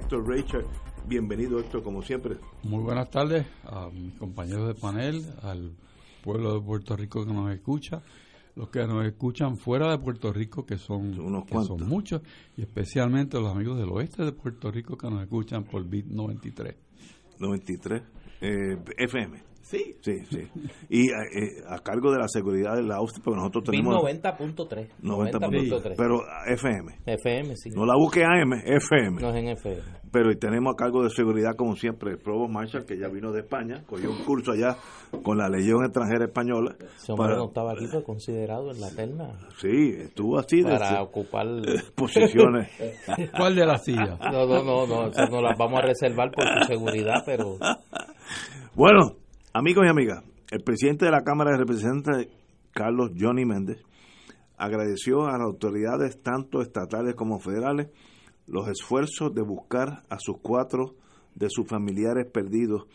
Héctor Richard. Bienvenido Héctor, como siempre. Muy buenas tardes a mis compañeros de panel, al pueblo de Puerto Rico que nos escucha, los que nos escuchan fuera de Puerto Rico, que son, Unos que son muchos, y especialmente los amigos del oeste de Puerto Rico que nos escuchan por BIT 93. 93, eh, FM. Sí. Sí, sí. Y eh, eh, a cargo de la seguridad de la Austria, porque nosotros tenemos... 90.3. 90.3. Pero FM. FM, sí. No la busque AM, FM. No es en FM. Pero y tenemos a cargo de seguridad, como siempre, el Provost Marshall, que ya vino de España, cogió un curso allá con la Legión Extranjera Española. Ese hombre no estaba aquí, fue considerado en la terna. Sí, estuvo así. Para de, ocupar... Posiciones. ¿Cuál de las sillas? No, no, no, no, eso no las vamos a reservar por su seguridad, pero... Bueno, Amigos y amigas, el presidente de la Cámara de Representantes, Carlos Johnny Méndez, agradeció a las autoridades, tanto estatales como federales, los esfuerzos de buscar a sus cuatro de sus familiares perdidos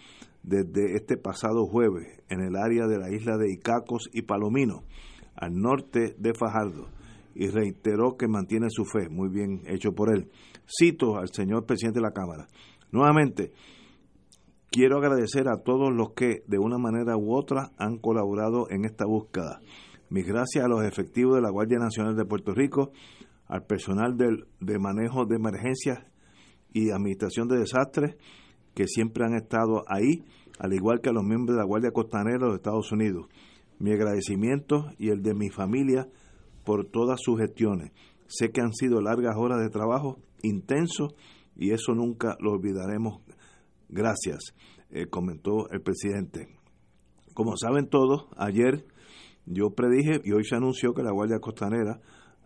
desde este pasado jueves en el área de la isla de Icacos y Palomino, al norte de Fajardo, y reiteró que mantiene su fe, muy bien hecho por él. Cito al señor presidente de la Cámara. Nuevamente, Quiero agradecer a todos los que de una manera u otra han colaborado en esta búsqueda. Mis gracias a los efectivos de la Guardia Nacional de Puerto Rico, al personal del, de manejo de emergencias y administración de desastres que siempre han estado ahí, al igual que a los miembros de la Guardia Costanera de Estados Unidos. Mi agradecimiento y el de mi familia por todas sus gestiones. Sé que han sido largas horas de trabajo, intenso, y eso nunca lo olvidaremos Gracias, eh, comentó el presidente. Como saben todos, ayer yo predije y hoy se anunció que la Guardia Costanera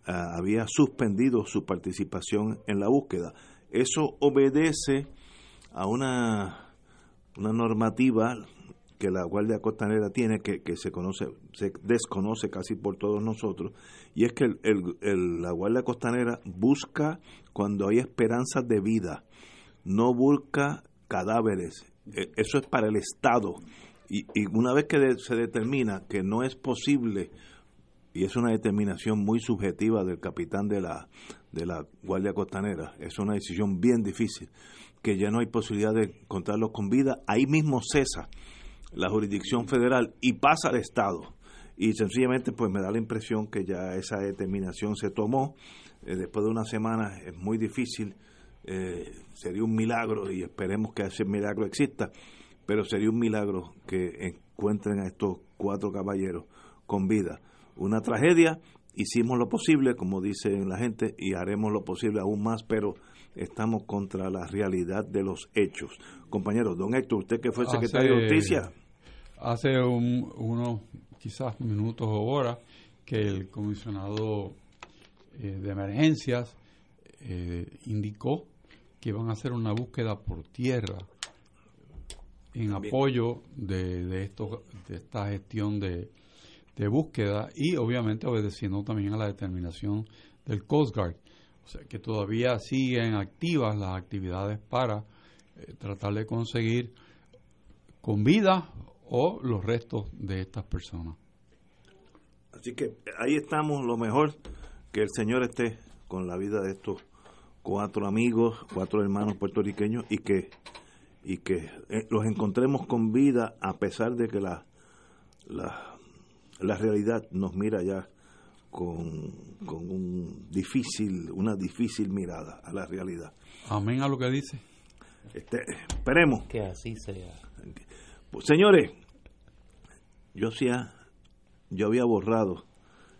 ah, había suspendido su participación en la búsqueda. Eso obedece a una, una normativa que la Guardia Costanera tiene, que, que, se conoce, se desconoce casi por todos nosotros, y es que el, la Guardia Costanera busca cuando hay esperanza de vida, no busca cadáveres. E, eso es para el Estado. Y, una vez que se determina que no es posible, y es una determinación muy subjetiva del capitán de la, de la Guardia Costanera, es una decisión bien difícil, que ya no hay posibilidad de encontrarlos con vida, ahí mismo cesa la jurisdicción federal y pasa al Estado. Y sencillamente pues me da la impresión que ya esa determinación se tomó. Eh, después de una semana es muy difícil eh, sería un milagro y esperemos que ese milagro exista, pero sería un milagro que encuentren a estos cuatro caballeros con vida. Una tragedia, hicimos lo posible, como dice la gente, y haremos lo posible aún más, pero estamos contra la realidad de los hechos. Compañero, don Héctor, usted que fue secretario de Justicia. Hace unos quizás minutos o horas que el comisionado eh, de emergencias eh, indicó que van a hacer una búsqueda por tierra en apoyo de, de, esto, de esta gestión de, de, búsqueda y obviamente obedeciendo también a la determinación del Coast Guard. O sea que todavía siguen activas las actividades para eh, tratar de conseguir con vida o los restos de estas personas. Así que ahí estamos, lo mejor que el Señor esté con la vida de estos cuatro amigos, cuatro hermanos puertorriqueños y que y que eh, los encontremos con vida a pesar de que la, la, la realidad nos mira ya con, con un difícil, una difícil mirada a la realidad. Amén a lo que dice. Este, esperemos. Que así sea. Pues, señores, yo hacía, yo había borrado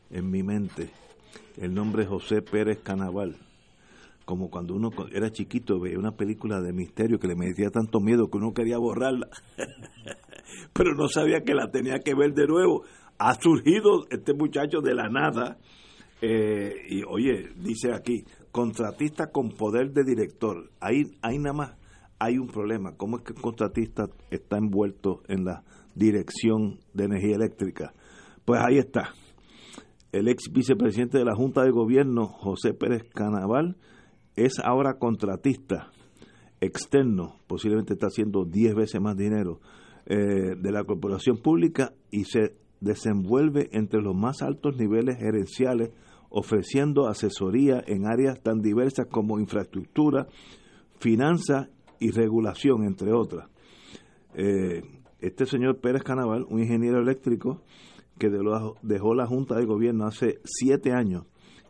en mi mente el nombre José Pérez Canaval. Como cuando uno era chiquito veía una película de misterio que le metía tanto miedo que uno quería borrarla, pero no sabía que la tenía que ver de nuevo. Ha surgido este muchacho de la nada eh, y oye, dice aquí, contratista con poder de director. Ahí, ahí nada más hay un problema. ¿Cómo es que el contratista está envuelto en la dirección de energía eléctrica? Pues ahí está. El ex vicepresidente de la Junta de Gobierno, José Pérez Canaval, es ahora contratista externo, posiblemente está haciendo 10 veces más dinero eh, de la corporación pública y se desenvuelve entre los más altos niveles gerenciales ofreciendo asesoría en áreas tan diversas como infraestructura, finanzas y regulación, entre otras. Eh, este señor Pérez Canaval, un ingeniero eléctrico que dejó la Junta de Gobierno hace siete años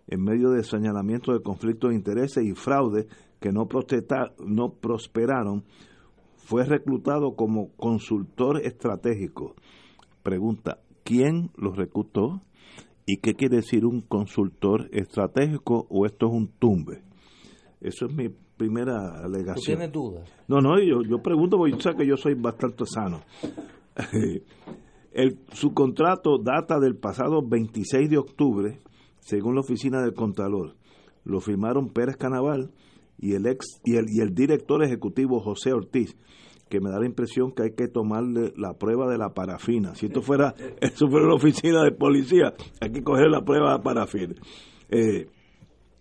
en medio de señalamientos de conflictos de intereses y fraude que no, no prosperaron, fue reclutado como consultor estratégico. Pregunta, ¿quién lo reclutó? ¿Y qué quiere decir un consultor estratégico o esto es un tumbe? Eso es mi primera alegación. ¿Tú tienes dudas? No, no, yo, yo pregunto porque yo sé que yo soy bastante sano. El, su contrato data del pasado 26 de octubre, según la oficina del Contralor. Lo firmaron Pérez Canaval y el ex y el, director ejecutivo José Ortiz, que me da la impresión que hay que tomarle la prueba de la parafina. Si esto fuera, eso fuera la oficina de policía, hay que coger la prueba de parafina. Eh,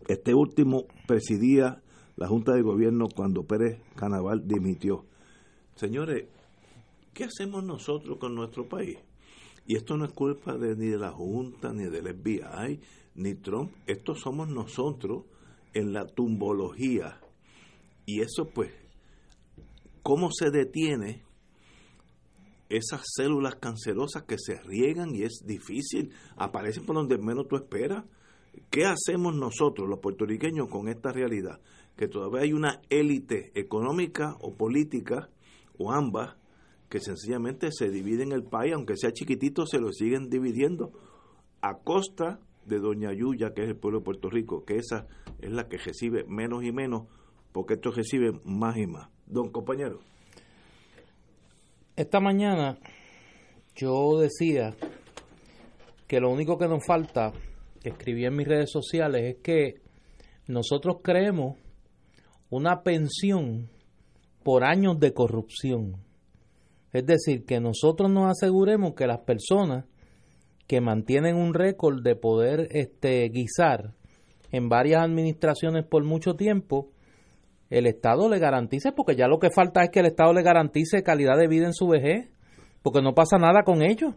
este último presidía la Junta de Gobierno cuando Pérez Canaval dimitió. Señores, ¿qué hacemos nosotros con nuestro país? Y esto no es culpa de, ni de la Junta, ni del FBI, ni Trump. Esto somos nosotros en la tumbología. Y eso pues, ¿cómo se detiene esas células cancerosas que se riegan y es difícil? Aparecen por donde menos tú esperas. ¿Qué hacemos nosotros, los puertorriqueños, con esta realidad? que todavía hay una élite económica o política, o ambas, que sencillamente se dividen el país, aunque sea chiquitito, se lo siguen dividiendo a costa de Doña Yuya, que es el pueblo de Puerto Rico, que esa es la que recibe menos y menos, porque estos reciben más y más. Don compañero. Esta mañana yo decía que lo único que nos falta, escribí en mis redes sociales, es que nosotros creemos una pensión por años de corrupción. Es decir, que nosotros nos aseguremos que las personas que mantienen un récord de poder este, guisar en varias administraciones por mucho tiempo, el Estado le garantice, porque ya lo que falta es que el Estado le garantice calidad de vida en su vejez, porque no pasa nada con ellos.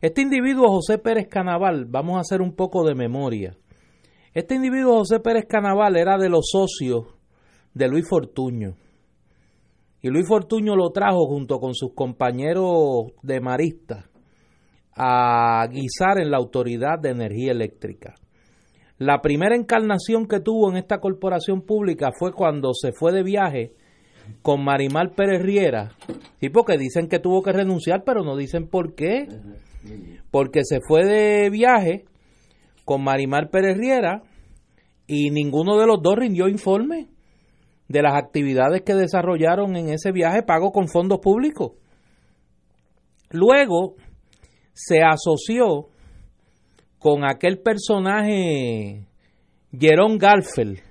Este individuo, José Pérez Canaval, vamos a hacer un poco de memoria. Este individuo, José Pérez Canaval, era de los socios de Luis Fortuño. Y Luis Fortuño lo trajo junto con sus compañeros de Marista a guisar en la Autoridad de Energía Eléctrica. La primera encarnación que tuvo en esta corporación pública fue cuando se fue de viaje con Marimar Pérez Riera, sí, porque dicen que tuvo que renunciar, pero no dicen por qué. Porque se fue de viaje con Marimar Pérez Riera y ninguno de los dos rindió informe de las actividades que desarrollaron en ese viaje pago con fondos públicos. Luego se asoció con aquel personaje Jerón Garfel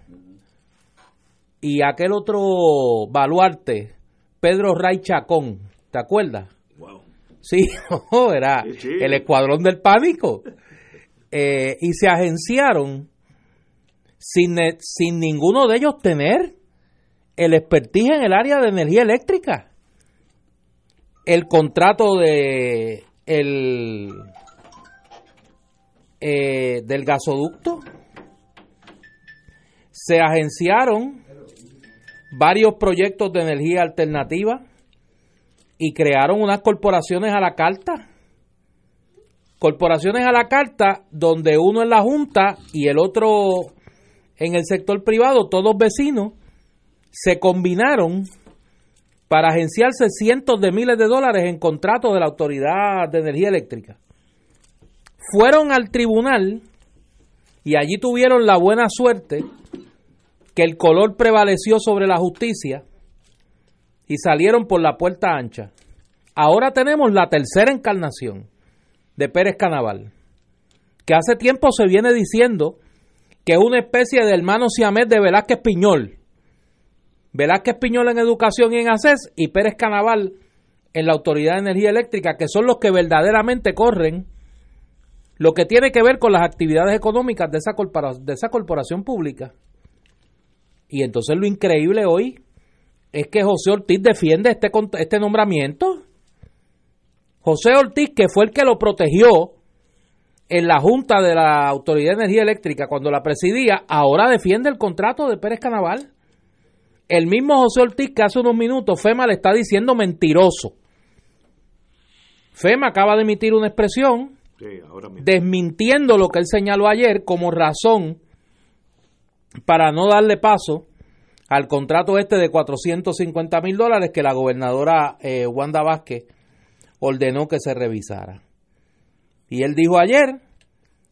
y aquel otro baluarte, Pedro Ray Chacón, ¿te acuerdas? Sí, era el escuadrón del pánico. Eh, y se agenciaron sin, sin ninguno de ellos tener el expertise en el área de energía eléctrica. El contrato de el eh, del gasoducto. Se agenciaron varios proyectos de energía alternativa y crearon unas corporaciones a la carta. Corporaciones a la carta, donde uno en la Junta y el otro en el sector privado, todos vecinos, se combinaron para agenciarse cientos de miles de dólares en contratos de la Autoridad de Energía Eléctrica. Fueron al tribunal y allí tuvieron la buena suerte que el color prevaleció sobre la justicia y salieron por la puerta ancha. Ahora tenemos la tercera encarnación de Pérez Canaval, que hace tiempo se viene diciendo que es una especie de hermano siamés de Velázquez Piñol. Velázquez Piñol en educación y en ACES y Pérez Canaval en la Autoridad de Energía Eléctrica, que son los que verdaderamente corren lo que tiene que ver con las actividades económicas de esa, de esa corporación pública. Y entonces lo increíble hoy es que José Ortiz defiende este, este nombramiento. José Ortiz, que fue el que lo protegió en la Junta de la Autoridad de Energía Eléctrica cuando la presidía, ahora defiende el contrato de Pérez Canaval. El mismo José Ortiz que hace unos minutos FEMA le está diciendo mentiroso. FEMA acaba de emitir una expresión desmintiendo lo que él señaló ayer como razón para no darle paso al contrato este de 450 mil dólares que la gobernadora eh, Wanda Vázquez ordenó que se revisara. Y él dijo ayer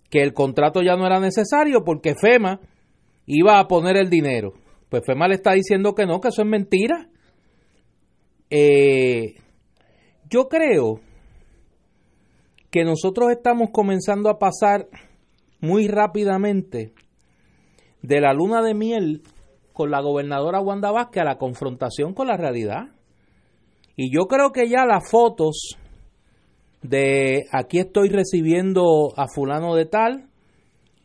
que el contrato ya no era necesario porque FEMA iba a poner el dinero. Pues FEMA le está diciendo que no, que eso es mentira. Eh, yo creo que nosotros estamos comenzando a pasar muy rápidamente de la luna de miel con la gobernadora Wanda Vázquez a la confrontación con la realidad. Y yo creo que ya las fotos de aquí estoy recibiendo a fulano de tal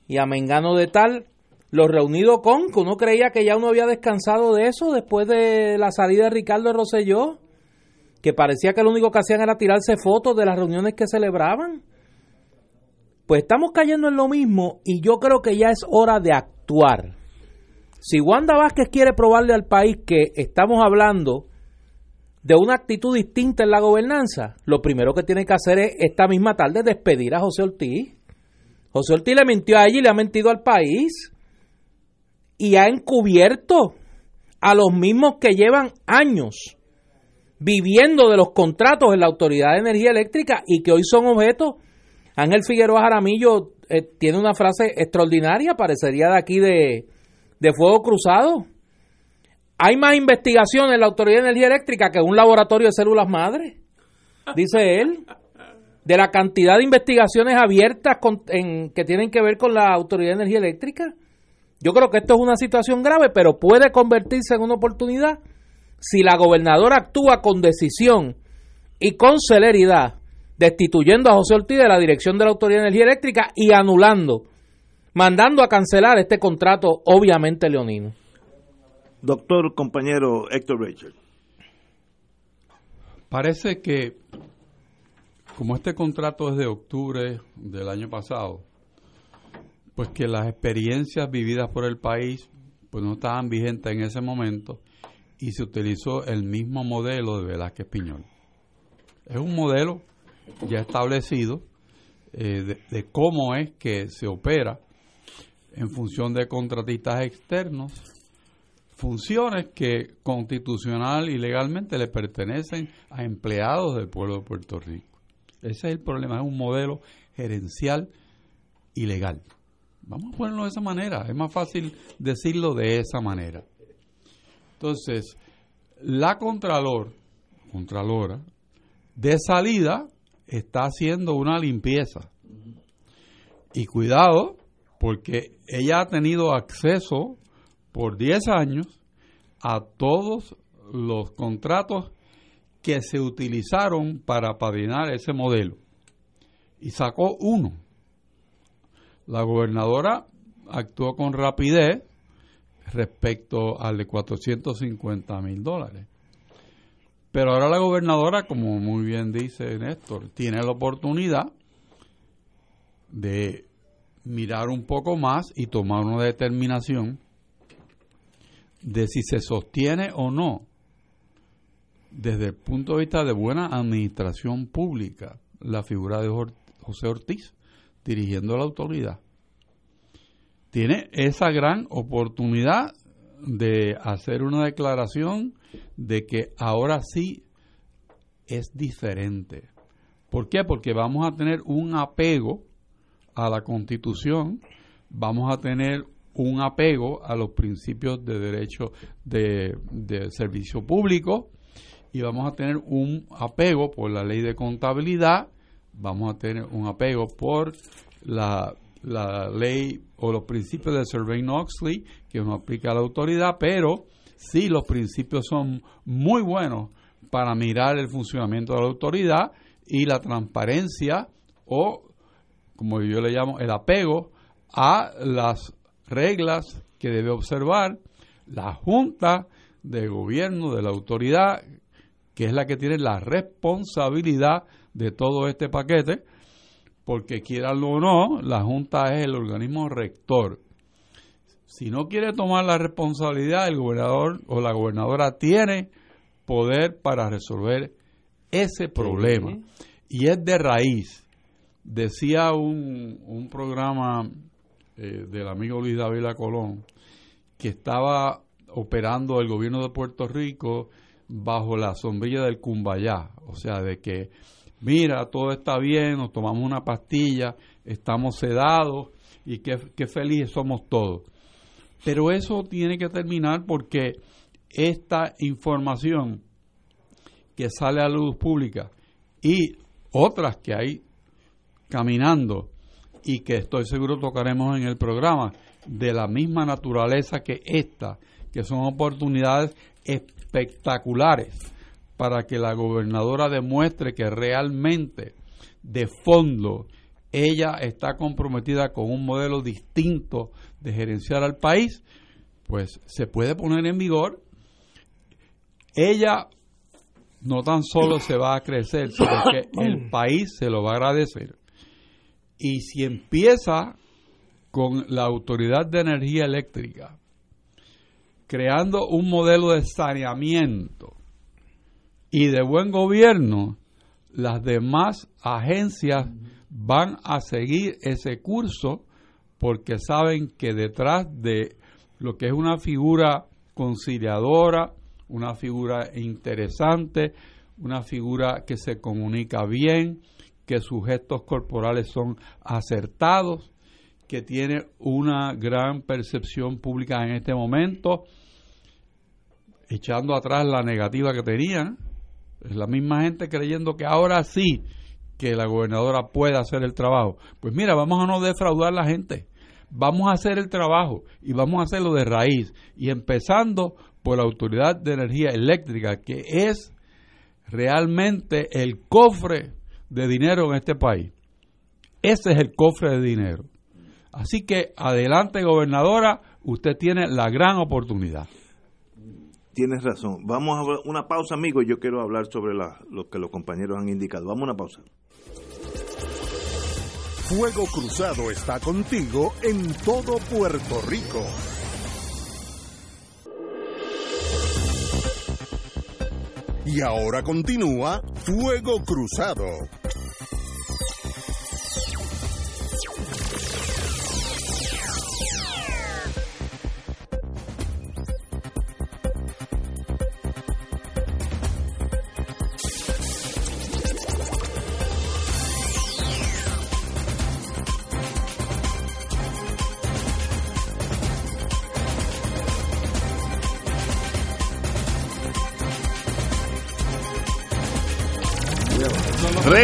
y a mengano de tal, los reunidos con, que uno creía que ya uno había descansado de eso después de la salida de Ricardo Rosselló, que parecía que lo único que hacían era tirarse fotos de las reuniones que celebraban. Pues estamos cayendo en lo mismo y yo creo que ya es hora de actuar. Si Wanda Vázquez quiere probarle al país que estamos hablando de una actitud distinta en la gobernanza, lo primero que tiene que hacer es esta misma tarde despedir a José Ortiz. José Ortiz le mintió a ella y le ha mentido al país. Y ha encubierto a los mismos que llevan años viviendo de los contratos en la Autoridad de Energía Eléctrica y que hoy son objetos Ángel Figueroa Jaramillo eh, tiene una frase extraordinaria, parecería de aquí de, de Fuego Cruzado. Hay más investigación en la Autoridad de Energía Eléctrica que un laboratorio de células madre, dice él, de la cantidad de investigaciones abiertas en, que tienen que ver con la Autoridad de Energía Eléctrica. Yo creo que esto es una situación grave, pero puede convertirse en una oportunidad si la gobernadora actúa con decisión y con celeridad destituyendo a José Ortiz de la dirección de la Autoridad de Energía Eléctrica y anulando, mandando a cancelar este contrato, obviamente leonino. Doctor, compañero Héctor Rachel. Parece que, como este contrato es de octubre del año pasado, pues que las experiencias vividas por el país pues no estaban vigentes en ese momento y se utilizó el mismo modelo de Velázquez Piñol. Es un modelo ya establecido eh, de, cómo es que se opera en función de contratistas externos, funciones que constitucional y legalmente le pertenecen a empleados del pueblo de Puerto Rico. Ese es el problema, es un modelo gerencial ilegal. Vamos a ponerlo de esa manera, es más fácil decirlo de esa manera. Entonces, la Contralor, Contralora, de salida está haciendo una limpieza. Y cuidado, porque ella ha tenido acceso por 10 años a todos los contratos que se utilizaron para padrinar ese modelo. Y sacó uno. La gobernadora actuó con rapidez respecto al de 450 mil dólares. Pero ahora la gobernadora, como muy bien dice Néstor, tiene la oportunidad de mirar un poco más y tomar una determinación de si se sostiene o no desde el punto de vista de buena administración pública la figura de José Ortiz dirigiendo la autoridad. Tiene esa gran oportunidad de hacer una declaración de que ahora sí es diferente. ¿Por qué? Porque vamos a tener un apego a la Constitución, vamos a tener un apego a los principios de derecho de, servicio público y vamos a tener un apego por la ley de contabilidad, vamos a tener un apego por la, la ley o los principios de Survey-Oxley que uno aplica a la autoridad, pero sí los principios son muy buenos para mirar el funcionamiento de la autoridad y la transparencia o, como yo le llamo, el apego a las reglas que debe observar la Junta de Gobierno de la autoridad, que es la que tiene la responsabilidad de todo este paquete, porque quieranlo o no, la Junta es el organismo rector. Si no quiere tomar la responsabilidad, el gobernador o la gobernadora tiene poder para resolver ese problema. Y es de raíz. Decía un, un programa eh, del amigo Luis David Colón, que estaba operando el gobierno de Puerto Rico bajo la sombrilla del Cumbayá, o sea, de que, mira, todo está bien, nos tomamos una pastilla, estamos sedados y qué, qué felices somos todos. Pero eso tiene que terminar porque esta información que sale a la luz pública y otras que hay caminando y que estoy seguro tocaremos en el programa de la misma naturaleza que esta, que son oportunidades espectaculares para que la gobernadora demuestre que realmente de fondo ella está comprometida con un modelo distinto de gerenciar al país, pues se puede poner en vigor. Ella no tan solo se va a crecer, sino que el país se lo va a agradecer. Y si empieza con la Autoridad de Energía Eléctrica, creando un modelo de saneamiento y de buen gobierno, las demás agencias van a seguir ese curso porque saben que detrás de lo que es una figura conciliadora, una figura interesante, una figura que se comunica bien, que sus gestos corporales son acertados, que tiene una gran percepción pública en este momento, echando atrás la negativa que tenían. Es la misma gente creyendo que ahora sí que la gobernadora puede hacer el trabajo. Pues mira, vamos a no defraudar a la gente. Vamos a hacer el trabajo y vamos a hacerlo de raíz. Y empezando por la Autoridad de Energía Eléctrica, que es realmente el cofre de dinero en este país. Ese es el cofre de dinero. Así que adelante, gobernadora, usted tiene la gran oportunidad. Tienes razón. Vamos a una pausa, amigo. Yo quiero hablar sobre lo que los compañeros han indicado. Vamos a una pausa. Fuego Cruzado está contigo en todo Puerto Rico. Y ahora continúa Fuego Cruzado.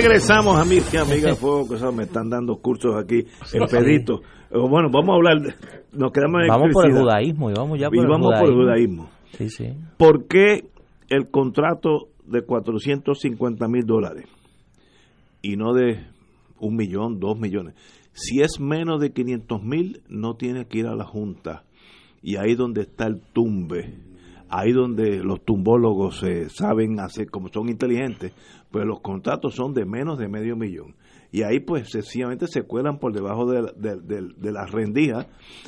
Regresamos, amigos y amigas, fuego que me están dando cursos aquí en Pedito. Eh, bueno, vamos a hablar, nos quedamos en Vamos por el judaísmo y vamos ya por, y vamos por el judaísmo. Sí, sí. ¿Por qué el contrato de 450 mil dólares y no de un millón, dos millones? Si es menos de 500 mil, no tiene que ir a la Junta. Y ahí donde está el tumbe ahí donde los tumbólogos se saben hacer, como son inteligentes, pues los contratos son de menos de medio millón. Y ahí pues sencillamente se cuelan por debajo de, de, las rendijas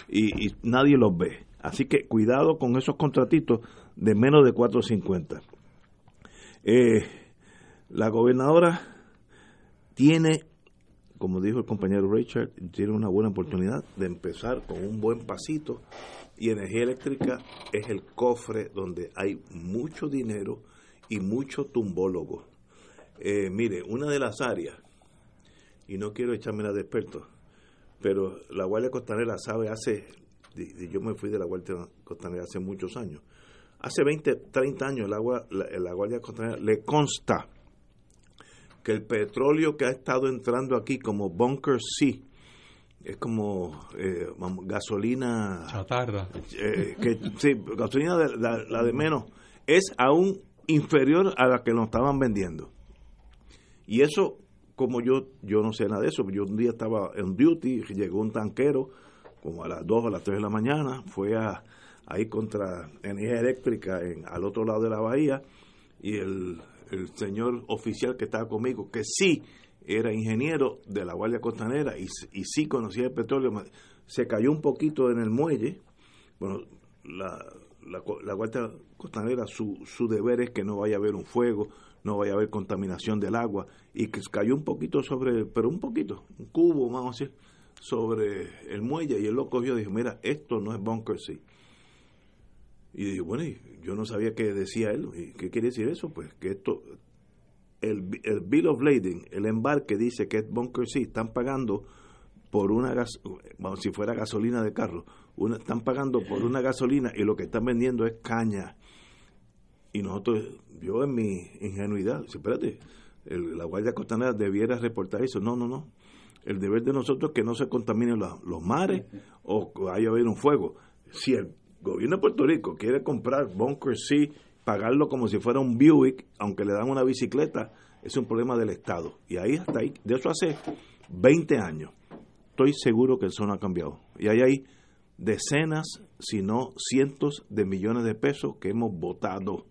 y, nadie los ve. Así que cuidado con esos contratitos de menos de 450. Eh, la gobernadora tiene como dijo el compañero Richard, tiene una buena oportunidad de empezar con un buen pasito y energía eléctrica es el cofre donde hay mucho dinero y mucho tumbólogo. Eh, mire, una de las áreas, y no quiero echarme la de experto, pero la Guardia Costanera sabe hace, yo me fui de la Guardia Costanera hace muchos años, hace 20, 30 años la, la, la Guardia Costanera le consta que el petróleo que ha estado entrando aquí como Bunker C, es como eh, gasolina. Chatarra. Eh, que sí gasolina de, la, de menos. Es aún inferior a la que nos estaban vendiendo. Y eso como yo yo no sé nada de eso. Yo un día estaba en duty llegó un tanquero como a las 2 o a las 3 de la mañana fue a ahí contra energía eléctrica en, al otro lado de la bahía y el el señor oficial que estaba conmigo, que sí era ingeniero de la Guardia Costanera y, y sí conocía el petróleo, se cayó un poquito en el muelle. Bueno, la, la, Guardia Costanera, su, su deber es que no vaya a haber un fuego, no vaya a haber contaminación del agua, y que cayó un poquito sobre, pero un poquito, un cubo, vamos a decir, sobre el muelle, y el loco yo dijo, mira, esto no es Bunker Sea y dije, bueno, yo no sabía qué decía él. ¿Y ¿Qué quiere decir eso? Pues que esto, el, el Bill of Lading, el embarque dice que es Bunker C, están pagando por una gas, bueno, si fuera gasolina de carro, están pagando por una gasolina y lo que están vendiendo es caña. Y nosotros, yo en mi ingenuidad, espérate, la Guardia Costanera debiera reportar eso. No, no, no. El deber de nosotros es que no se contaminen los mares o haya haber un fuego. Si el gobierno de Puerto Rico quiere comprar Bunker C, pagarlo como si fuera un Buick, aunque le dan una bicicleta, es un problema del Estado. Y ahí hasta ahí, de eso hace 20 años. Estoy seguro que eso no ha cambiado. Y ahí hay decenas, si no cientos de millones de pesos que hemos votado,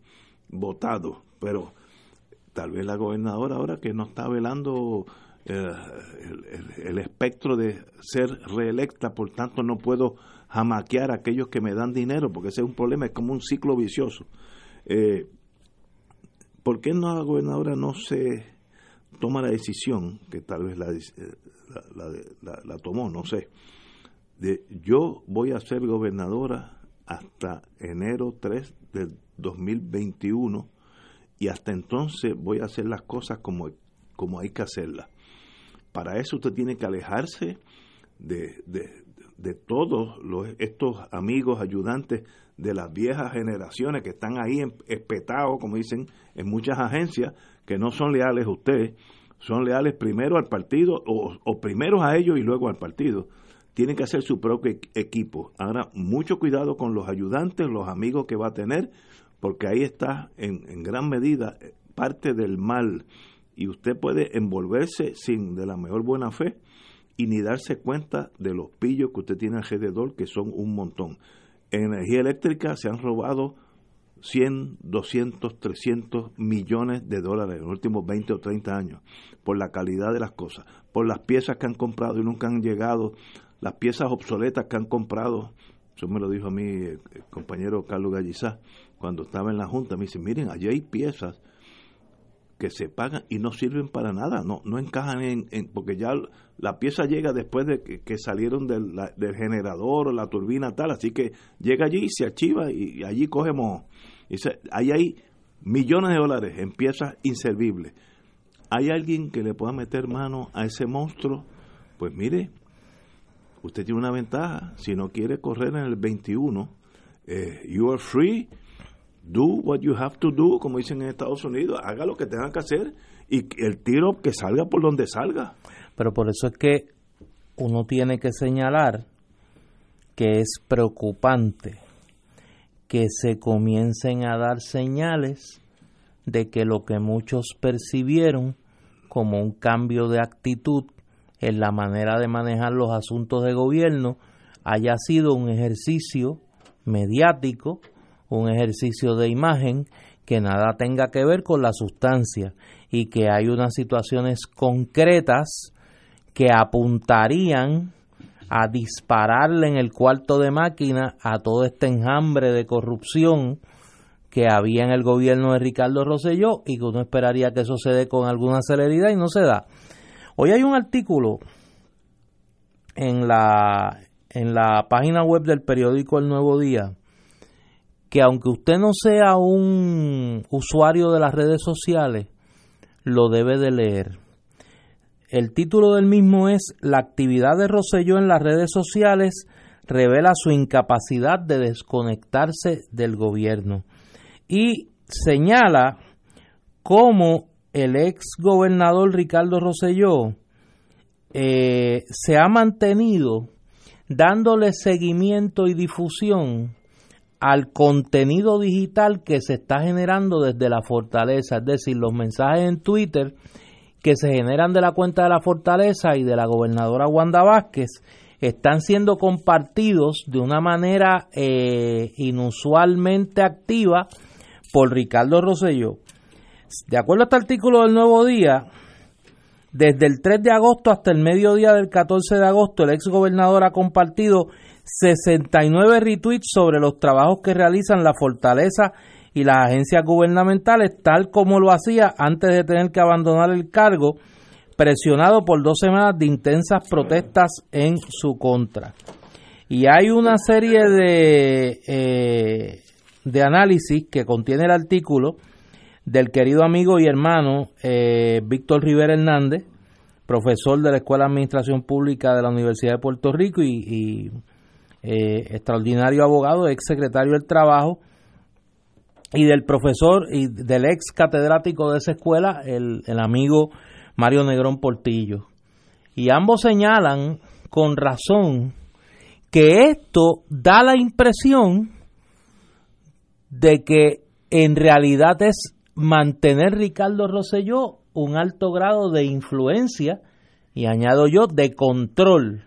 votado. Pero tal vez la gobernadora ahora que no está velando eh, el, espectro de ser reelecta, por tanto no puedo jamaquear a aquellos que me dan dinero, porque ese es un problema, es como un ciclo vicioso. Eh, ¿Por qué no la gobernadora no se toma la decisión, que tal vez la, la, tomó, no sé, de yo voy a ser gobernadora hasta enero 3 del 2021 y hasta entonces voy a hacer las cosas como, como hay que hacerlas. Para eso usted tiene que alejarse de, de todos los, estos amigos ayudantes de las viejas generaciones que están ahí espetados, como dicen, en muchas agencias, que no son leales a usted, son leales primero al partido o, o primero a ellos y luego al partido. Tienen que hacer su propio equipo. Ahora, mucho cuidado con los ayudantes, los amigos que va a tener, porque ahí está en, en gran medida eh, parte del mal y usted puede envolverse sin de la mejor buena fe y ni darse cuenta de los pillos que usted tiene alrededor, que son un montón. En energía eléctrica se han robado 100, 200, 300 millones de dólares en los últimos 20 o 30 años por la calidad de las cosas, por las piezas que han comprado y nunca han llegado, las piezas obsoletas que han comprado. Eso me lo dijo a mí el compañero Carlos Gallizá cuando estaba en la Junta. Me dice, miren, allí hay piezas que se pagan y no sirven para nada, no, no encajan en, porque ya la pieza llega después de que, salieron del, del, generador o la turbina tal, así que llega allí se archiva y, allí cogemos, y ahí hay millones de dólares en piezas inservibles. ¿Hay alguien que le pueda meter mano a ese monstruo? Pues mire, usted tiene una ventaja, si no quiere correr en el 21, eh, you are free do what you have to do, como dicen en Estados Unidos, haga lo que tenga que hacer y el tiro que salga por donde salga. Pero por eso es que uno tiene que señalar que es preocupante que se comiencen a dar señales de que lo que muchos percibieron como un cambio de actitud en la manera de manejar los asuntos de gobierno haya sido un ejercicio mediático un ejercicio de imagen que nada tenga que ver con la sustancia y que hay unas situaciones concretas que apuntarían a dispararle en el cuarto de máquina a todo este enjambre de corrupción que había en el gobierno de Ricardo Rosselló y que uno esperaría que eso con alguna celeridad y no se da. Hoy hay un artículo en la, en la página web del periódico El Nuevo Día que aunque usted no sea un usuario de las redes sociales, lo debe de leer. El título del mismo es La actividad de Rosselló en las redes sociales revela su incapacidad de desconectarse del gobierno y señala cómo el ex gobernador Ricardo Rosselló eh, se ha mantenido dándole seguimiento y difusión al contenido digital que se está generando desde la fortaleza, es decir, los mensajes en Twitter que se generan de la cuenta de la fortaleza y de la gobernadora Wanda Vázquez están siendo compartidos de una manera eh, inusualmente activa por Ricardo Rosselló. De acuerdo a este artículo del Nuevo Día, desde el 3 de agosto hasta el mediodía del 14 de agosto, el ex gobernador ha compartido 69 retweets sobre los trabajos que realizan la Fortaleza y las agencias gubernamentales, tal como lo hacía antes de tener que abandonar el cargo, presionado por dos semanas de intensas protestas en su contra. Y hay una serie de, eh, de análisis que contiene el artículo del querido amigo y hermano eh, Víctor Rivera Hernández, profesor de la Escuela de Administración Pública de la Universidad de Puerto Rico y eh, extraordinario abogado, ex secretario del Trabajo, y del profesor y del ex catedrático de esa escuela, el, el amigo Mario Negrón Portillo. Y ambos señalan con razón que esto da la impresión de que en realidad es mantener Ricardo Rosselló un alto grado de influencia y añado yo de control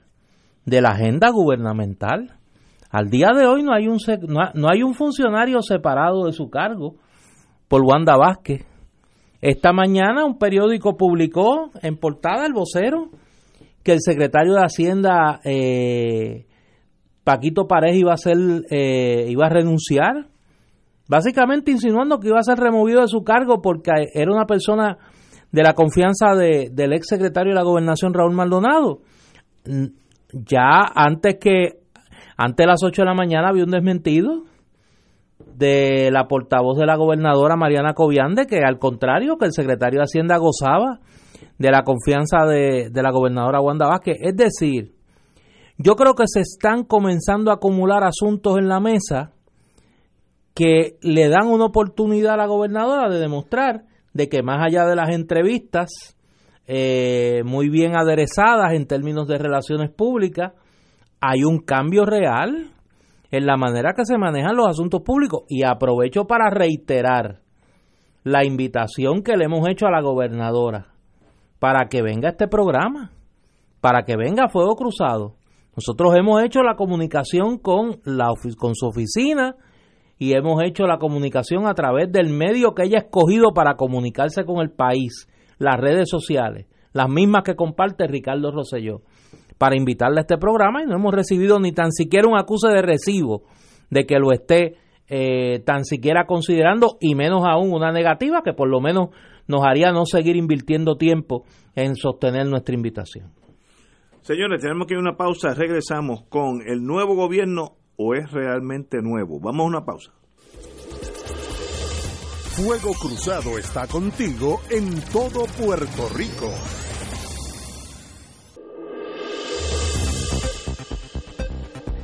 de la agenda gubernamental. Al día de hoy no hay un, no hay un funcionario separado de su cargo por Wanda Vázquez. Esta mañana un periódico publicó en portada el vocero que el secretario de Hacienda eh, Paquito Pareja iba a ser eh, iba a renunciar, básicamente insinuando que iba a ser removido de su cargo porque era una persona de la confianza del ex secretario de la Gobernación Raúl Maldonado ya antes que, antes de las 8 de la mañana había un desmentido de la portavoz de la gobernadora Mariana Cobiande, que al contrario, que el secretario de Hacienda gozaba de la confianza de, de la gobernadora Wanda Vázquez. Es decir, yo creo que se están comenzando a acumular asuntos en la mesa que le dan una oportunidad a la gobernadora de demostrar de que más allá de las entrevistas eh, muy bien aderezadas en términos de relaciones públicas, hay un cambio real en la manera que se manejan los asuntos públicos. Y aprovecho para reiterar la invitación que le hemos hecho a la gobernadora para que venga este programa, para que venga Fuego Cruzado. Nosotros hemos hecho la comunicación con, la, con su oficina y hemos hecho la comunicación a través del medio que ella ha escogido para comunicarse con el país las redes sociales, las mismas que comparte Ricardo Rosselló, para invitarle a este programa y no hemos recibido ni tan siquiera un acuse de recibo de que lo esté eh, tan siquiera considerando y menos aún una negativa que por lo menos nos haría no seguir invirtiendo tiempo en sostener nuestra invitación. Señores, tenemos que ir a una pausa, regresamos con el nuevo gobierno o es realmente nuevo. Vamos a una pausa. Fuego Cruzado está contigo en todo Puerto Rico.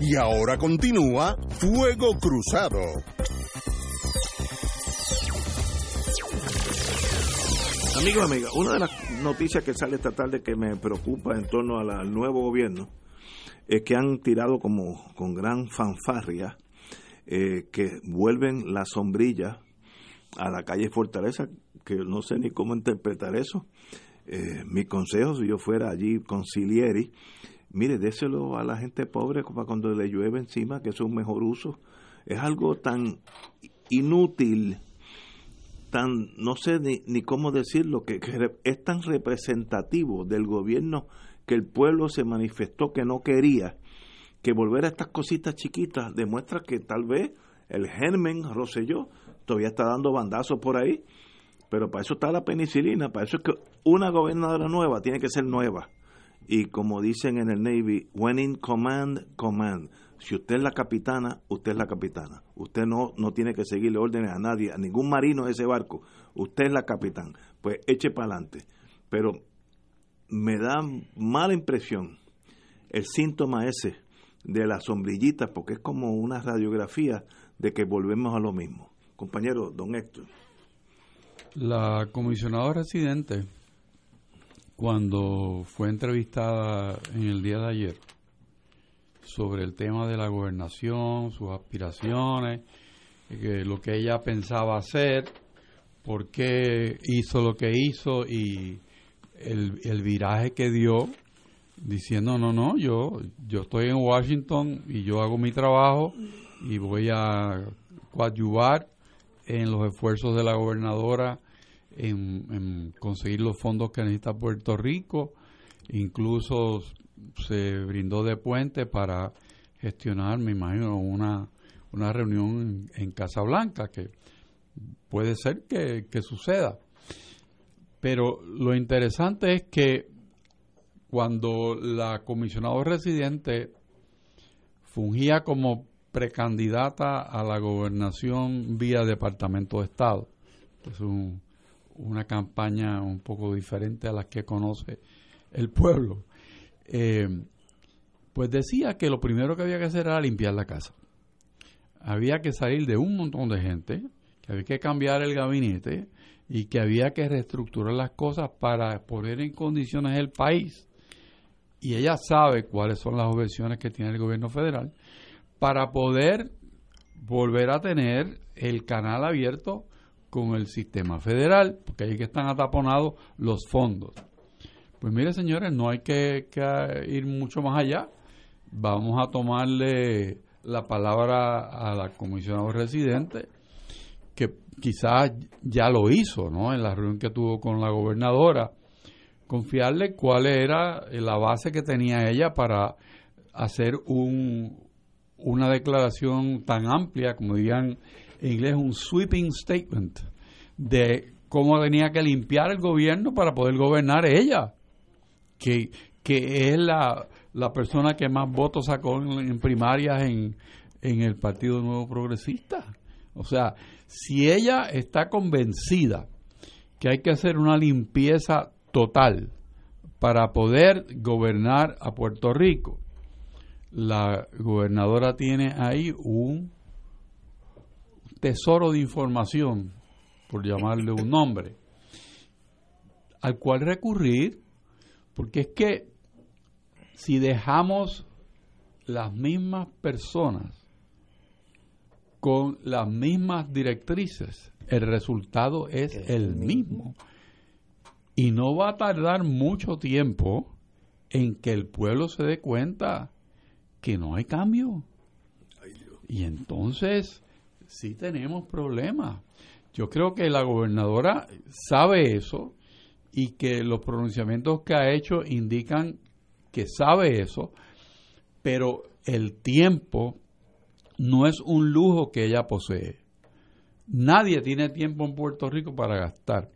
Y ahora continúa Fuego Cruzado. Amigos amigas, una de las noticias que sale esta tarde que me preocupa en torno al nuevo gobierno es que han tirado como con gran fanfarria eh, que vuelven la sombrilla a la calle Fortaleza, que no sé ni cómo interpretar eso. Eh, mi consejo, si yo fuera allí concilieri, mire, déselo a la gente pobre para cuando le llueve encima, que es un mejor uso. Es algo tan inútil, tan, no sé ni, ni cómo decirlo, que, que es tan representativo del gobierno que el pueblo se manifestó que no quería, que volver a estas cositas chiquitas demuestra que tal vez el germen Roselló todavía está dando bandazos por ahí, Pero para eso está la penicilina, para eso es que una gobernadora nueva tiene que ser nueva. Y como dicen en el Navy, when in command, command. Si usted es la capitana, usted es la capitana. Usted no, no tiene que seguirle órdenes a nadie, a ningún marino de ese barco. Usted es la capitán. Pues eche para adelante. Pero me da mala impresión el síntoma ese de las sombrillitas, porque es como una radiografía de que volvemos a lo mismo. Compañero, don Héctor. La comisionada residente, cuando fue entrevistada en el día de ayer sobre el tema de la gobernación, sus aspiraciones, lo que ella pensaba hacer, por qué hizo lo que hizo y el, el viraje que dio diciendo no no yo yo estoy en Washington y yo hago mi trabajo y voy a coadyuvar en los esfuerzos de la gobernadora en, conseguir los fondos que necesita Puerto Rico. Incluso se brindó de puente para gestionar me imagino una una reunión en, Casa Blanca que puede ser que, que suceda. Pero lo interesante es que cuando la comisionada residente fungía como precandidata a la gobernación vía Departamento de Estado. Es una campaña un poco diferente a las que conoce el pueblo. Eh, pues decía que lo primero que había que hacer era limpiar la casa. Había que salir de un montón de gente, que había que cambiar el gabinete, y que había que reestructurar las cosas para poner en condiciones el país. Y ella sabe cuáles son las objeciones que tiene el gobierno federal para poder volver a tener el canal abierto con el sistema federal, porque ahí que están ataponados los fondos. Pues mire, señores, no hay que, ir mucho más allá. Vamos a tomarle la palabra a la comisionada residente que quizás ya lo hizo, ¿no? En la reunión que tuvo con la gobernadora, confiarle cuál era la base que tenía ella para hacer un, una declaración tan amplia, como dirían en inglés, un sweeping statement de cómo tenía que limpiar el gobierno para poder gobernar ella, que, que es la, la persona que más votos sacó en, primarias en, en el Partido Nuevo Progresista. O sea, si ella está convencida que hay que hacer una limpieza total para poder gobernar a Puerto Rico, la gobernadora tiene ahí un tesoro de información, por llamarle un nombre, al cual recurrir, porque es que si dejamos las mismas personas con las mismas directrices, el resultado es el mismo. Y no va a tardar mucho tiempo en que el pueblo se dé cuenta que no hay cambio. Y entonces sí tenemos problemas. Yo creo que la gobernadora sabe eso y que los pronunciamientos que ha hecho indican que sabe eso, pero el tiempo no es un lujo que ella posee. Nadie tiene tiempo en Puerto Rico para gastar.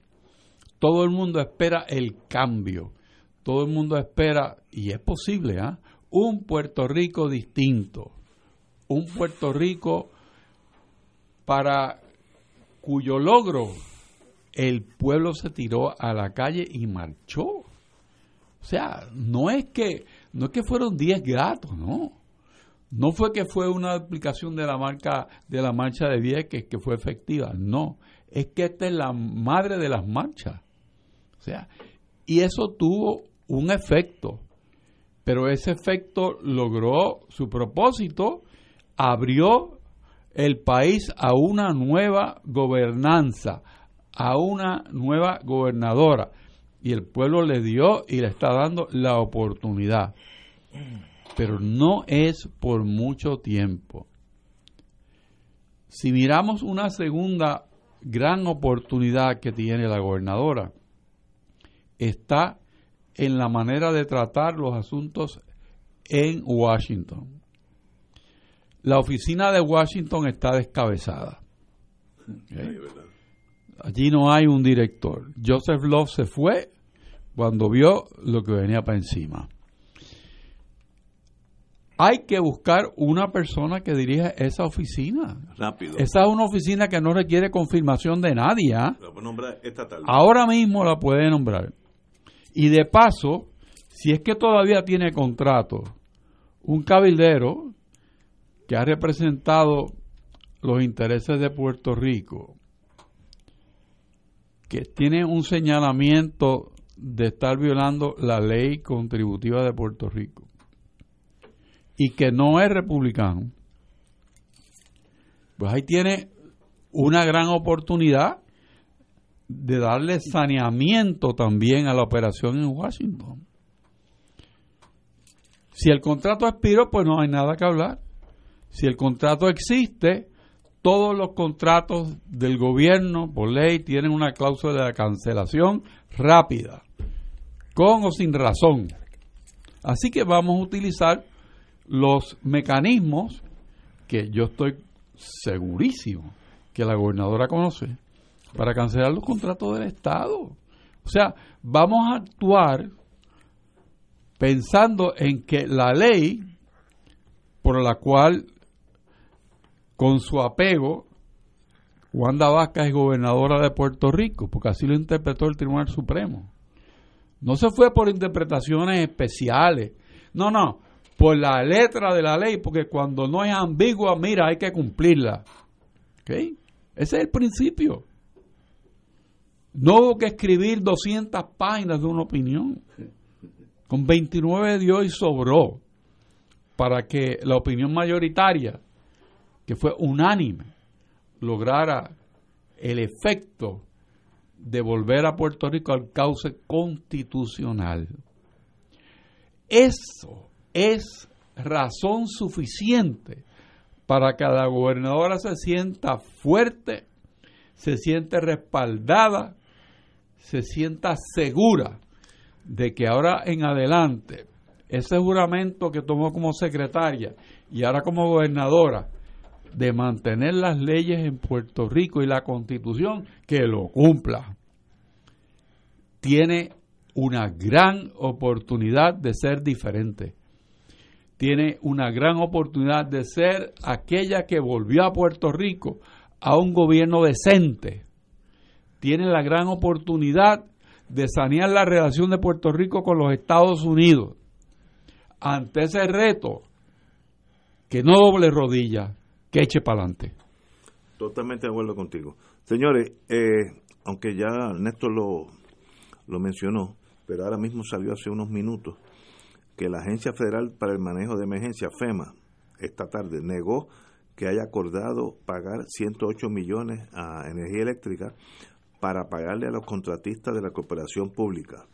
Todo el mundo espera el cambio. Todo el mundo espera, y es posible, ¿ah? Un Puerto Rico distinto. Un Puerto Rico para cuyo logro el pueblo se tiró a la calle y marchó. O sea, no es que no es que fueron 10 gatos, no. No fue que fue una aplicación de la marca de la marcha de Vieques que fue efectiva, no, es que esta es la madre de las marchas. O sea, y eso tuvo un efecto, pero ese efecto logró su propósito, abrió el país a una nueva gobernanza, a una nueva gobernadora, y el pueblo le dio y le está dando la oportunidad pero no es por mucho tiempo. Si miramos una segunda gran oportunidad que tiene la gobernadora, está en la manera de tratar los asuntos en Washington. La oficina de Washington está descabezada. Allí no hay un director. Joseph Love se fue cuando vio lo que venía para encima. Hay que buscar una persona que dirija esa oficina. Rápido. Esa es una oficina que no requiere confirmación de nadie. ¿ah? La puedo nombrar esta tarde. Ahora mismo la puede nombrar. Y de paso, si es que todavía tiene contrato, un cabildero que ha representado los intereses de Puerto Rico, que tiene un señalamiento de estar violando la ley contributiva de Puerto Rico y que no es republicano, pues ahí tiene una gran oportunidad de darle saneamiento también a la operación en Washington. Si el contrato expiró, pues no hay nada que hablar. Si el contrato existe, todos los contratos del gobierno, por ley, tienen una cláusula de cancelación rápida, con o sin razón. Así que vamos a utilizar los mecanismos que yo estoy segurísimo que la gobernadora conoce para cancelar los contratos del Estado. O sea, vamos a actuar pensando en que la ley por la cual con su apego Wanda Vázquez es gobernadora de Puerto Rico, porque así lo interpretó el Tribunal Supremo. No se fue por interpretaciones especiales. No, no, por la letra de la ley, porque cuando no es ambigua, mira, hay que cumplirla. ¿Ok? Ese es el principio. No hubo que escribir 200 páginas de una opinión. Con 29 dio y sobró para que la opinión mayoritaria, que fue unánime, lograra el efecto de volver a Puerto Rico al cauce constitucional. Eso es razón suficiente para que la gobernadora se sienta fuerte, se siente respaldada, se sienta segura de que ahora en adelante ese juramento que tomó como secretaria y ahora como gobernadora de mantener las leyes en Puerto Rico y la constitución, que lo cumpla. Tiene una gran oportunidad de ser diferente. Tiene una gran oportunidad de ser aquella que volvió a Puerto Rico a un gobierno decente. Tiene la gran oportunidad de sanear la relación de Puerto Rico con los Estados Unidos. Ante ese reto, que no doble rodilla, que eche para adelante. Totalmente de acuerdo contigo. Señores, eh, aunque ya Néstor lo, lo mencionó, pero ahora mismo salió hace unos minutos que la Agencia Federal para el Manejo de Emergencia, FEMA, esta tarde negó que haya acordado pagar 108 millones a energía eléctrica para pagarle a los contratistas de la cooperación pública.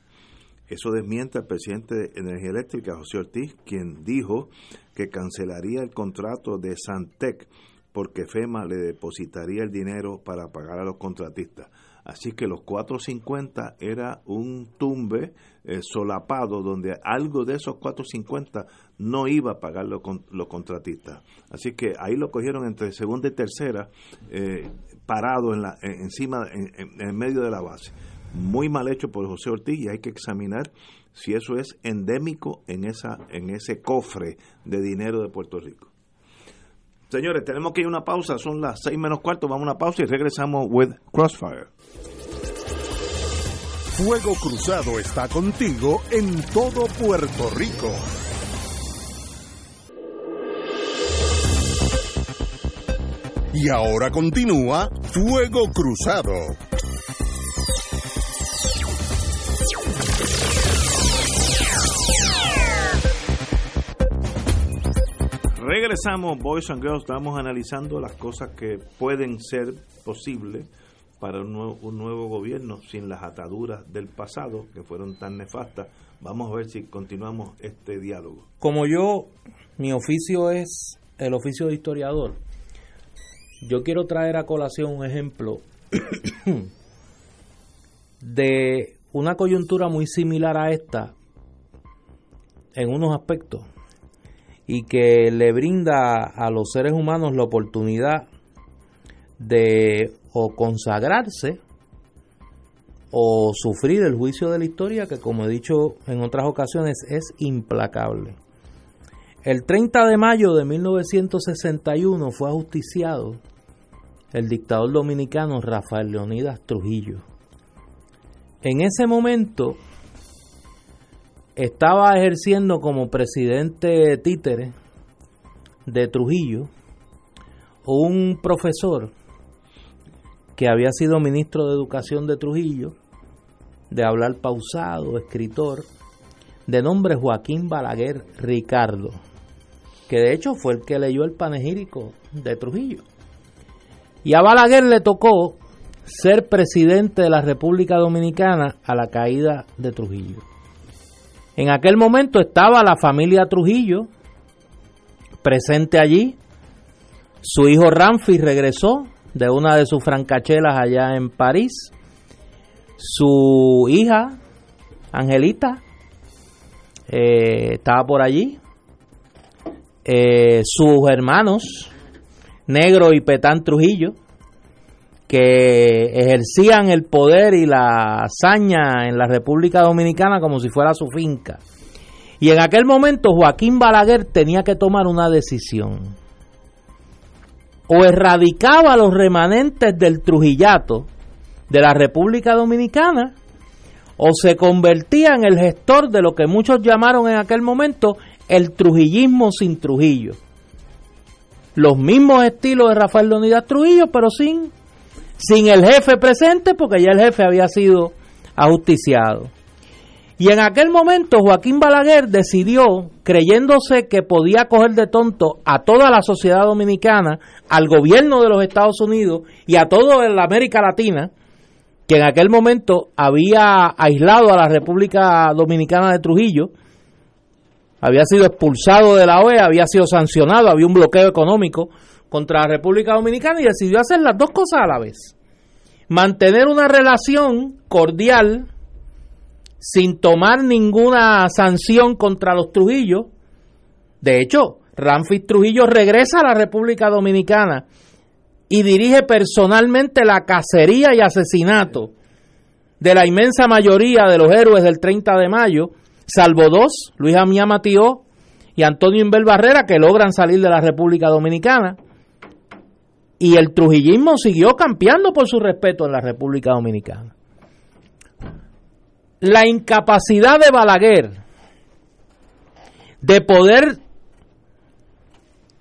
Eso desmiente al presidente de Energía Eléctrica, José Ortiz, quien dijo que cancelaría el contrato de Santec porque FEMA le depositaría el dinero para pagar a los contratistas. Así que los 450 era un tumbe eh, solapado donde algo de esos 450 no iba a pagar los, los contratistas. Así que ahí lo cogieron entre segunda y tercera, eh, parado en la, encima, en, en medio de la base muy mal hecho por José Ortiz y hay que examinar si eso es endémico en esa en ese cofre de dinero de Puerto Rico. Señores, tenemos que ir a una pausa, son las seis menos cuarto, vamos a una pausa y regresamos with Crossfire. Fuego Cruzado está contigo en todo Puerto Rico. Y ahora continúa Fuego Cruzado. Regresamos, Boys and Girls, estamos analizando las cosas que pueden ser posibles para un nuevo, un nuevo, gobierno sin las ataduras del pasado que fueron tan nefastas. Vamos a ver si continuamos este diálogo. Como yo, mi oficio es el oficio de historiador, yo quiero traer a colación un ejemplo de una coyuntura muy similar a esta en unos aspectos y que le brinda a los seres humanos la oportunidad de o consagrarse o sufrir el juicio de la historia que como he dicho en otras ocasiones es implacable. El 30 de mayo de 1961 fue ajusticiado el dictador dominicano Rafael Leonidas Trujillo. En ese momento estaba ejerciendo como presidente títere de Trujillo un profesor que había sido ministro de Educación de Trujillo, de hablar pausado, escritor, de nombre Joaquín Balaguer Ricardo, que de hecho fue el que leyó el panegírico de Trujillo. Y a Balaguer le tocó ser presidente de la República Dominicana a la caída de Trujillo. En aquel momento estaba la familia Trujillo presente allí. Su hijo Ramfi regresó de una de sus francachelas allá en París. Su hija, Angelita, eh, estaba por allí. Eh, sus hermanos, Negro y Petán Trujillo, que ejercían el poder y la hazaña en la República Dominicana como si fuera su finca. Y en aquel momento Joaquín Balaguer tenía que tomar una decisión. O erradicaba los remanentes del Trujillato de la República Dominicana, o se convertía en el gestor de lo que muchos llamaron en aquel momento el trujillismo sin Trujillo. Los mismos estilos de Rafael Leonidas Trujillo, pero sin sin el jefe presente porque ya el jefe había sido ajusticiado. Y en aquel momento Joaquín Balaguer decidió, creyéndose que podía coger de tonto a toda la sociedad dominicana, al gobierno de los Estados Unidos y a toda la América Latina, que en aquel momento había aislado a la República Dominicana de Trujillo, había sido expulsado de la OEA, había sido sancionado, había un bloqueo económico contra la República Dominicana y decidió hacer las dos cosas a la vez. Mantener una relación cordial sin tomar ninguna sanción contra los Trujillos. De hecho, Ramfis Trujillo regresa a la República Dominicana y dirige personalmente la cacería y asesinato de la inmensa mayoría de los héroes del 30 de mayo, salvo dos, Luis Amía Matió y Antonio Inbel Barrera, que logran salir de la República Dominicana y el trujillismo siguió campeando por su respeto en la República Dominicana. La incapacidad de Balaguer de poder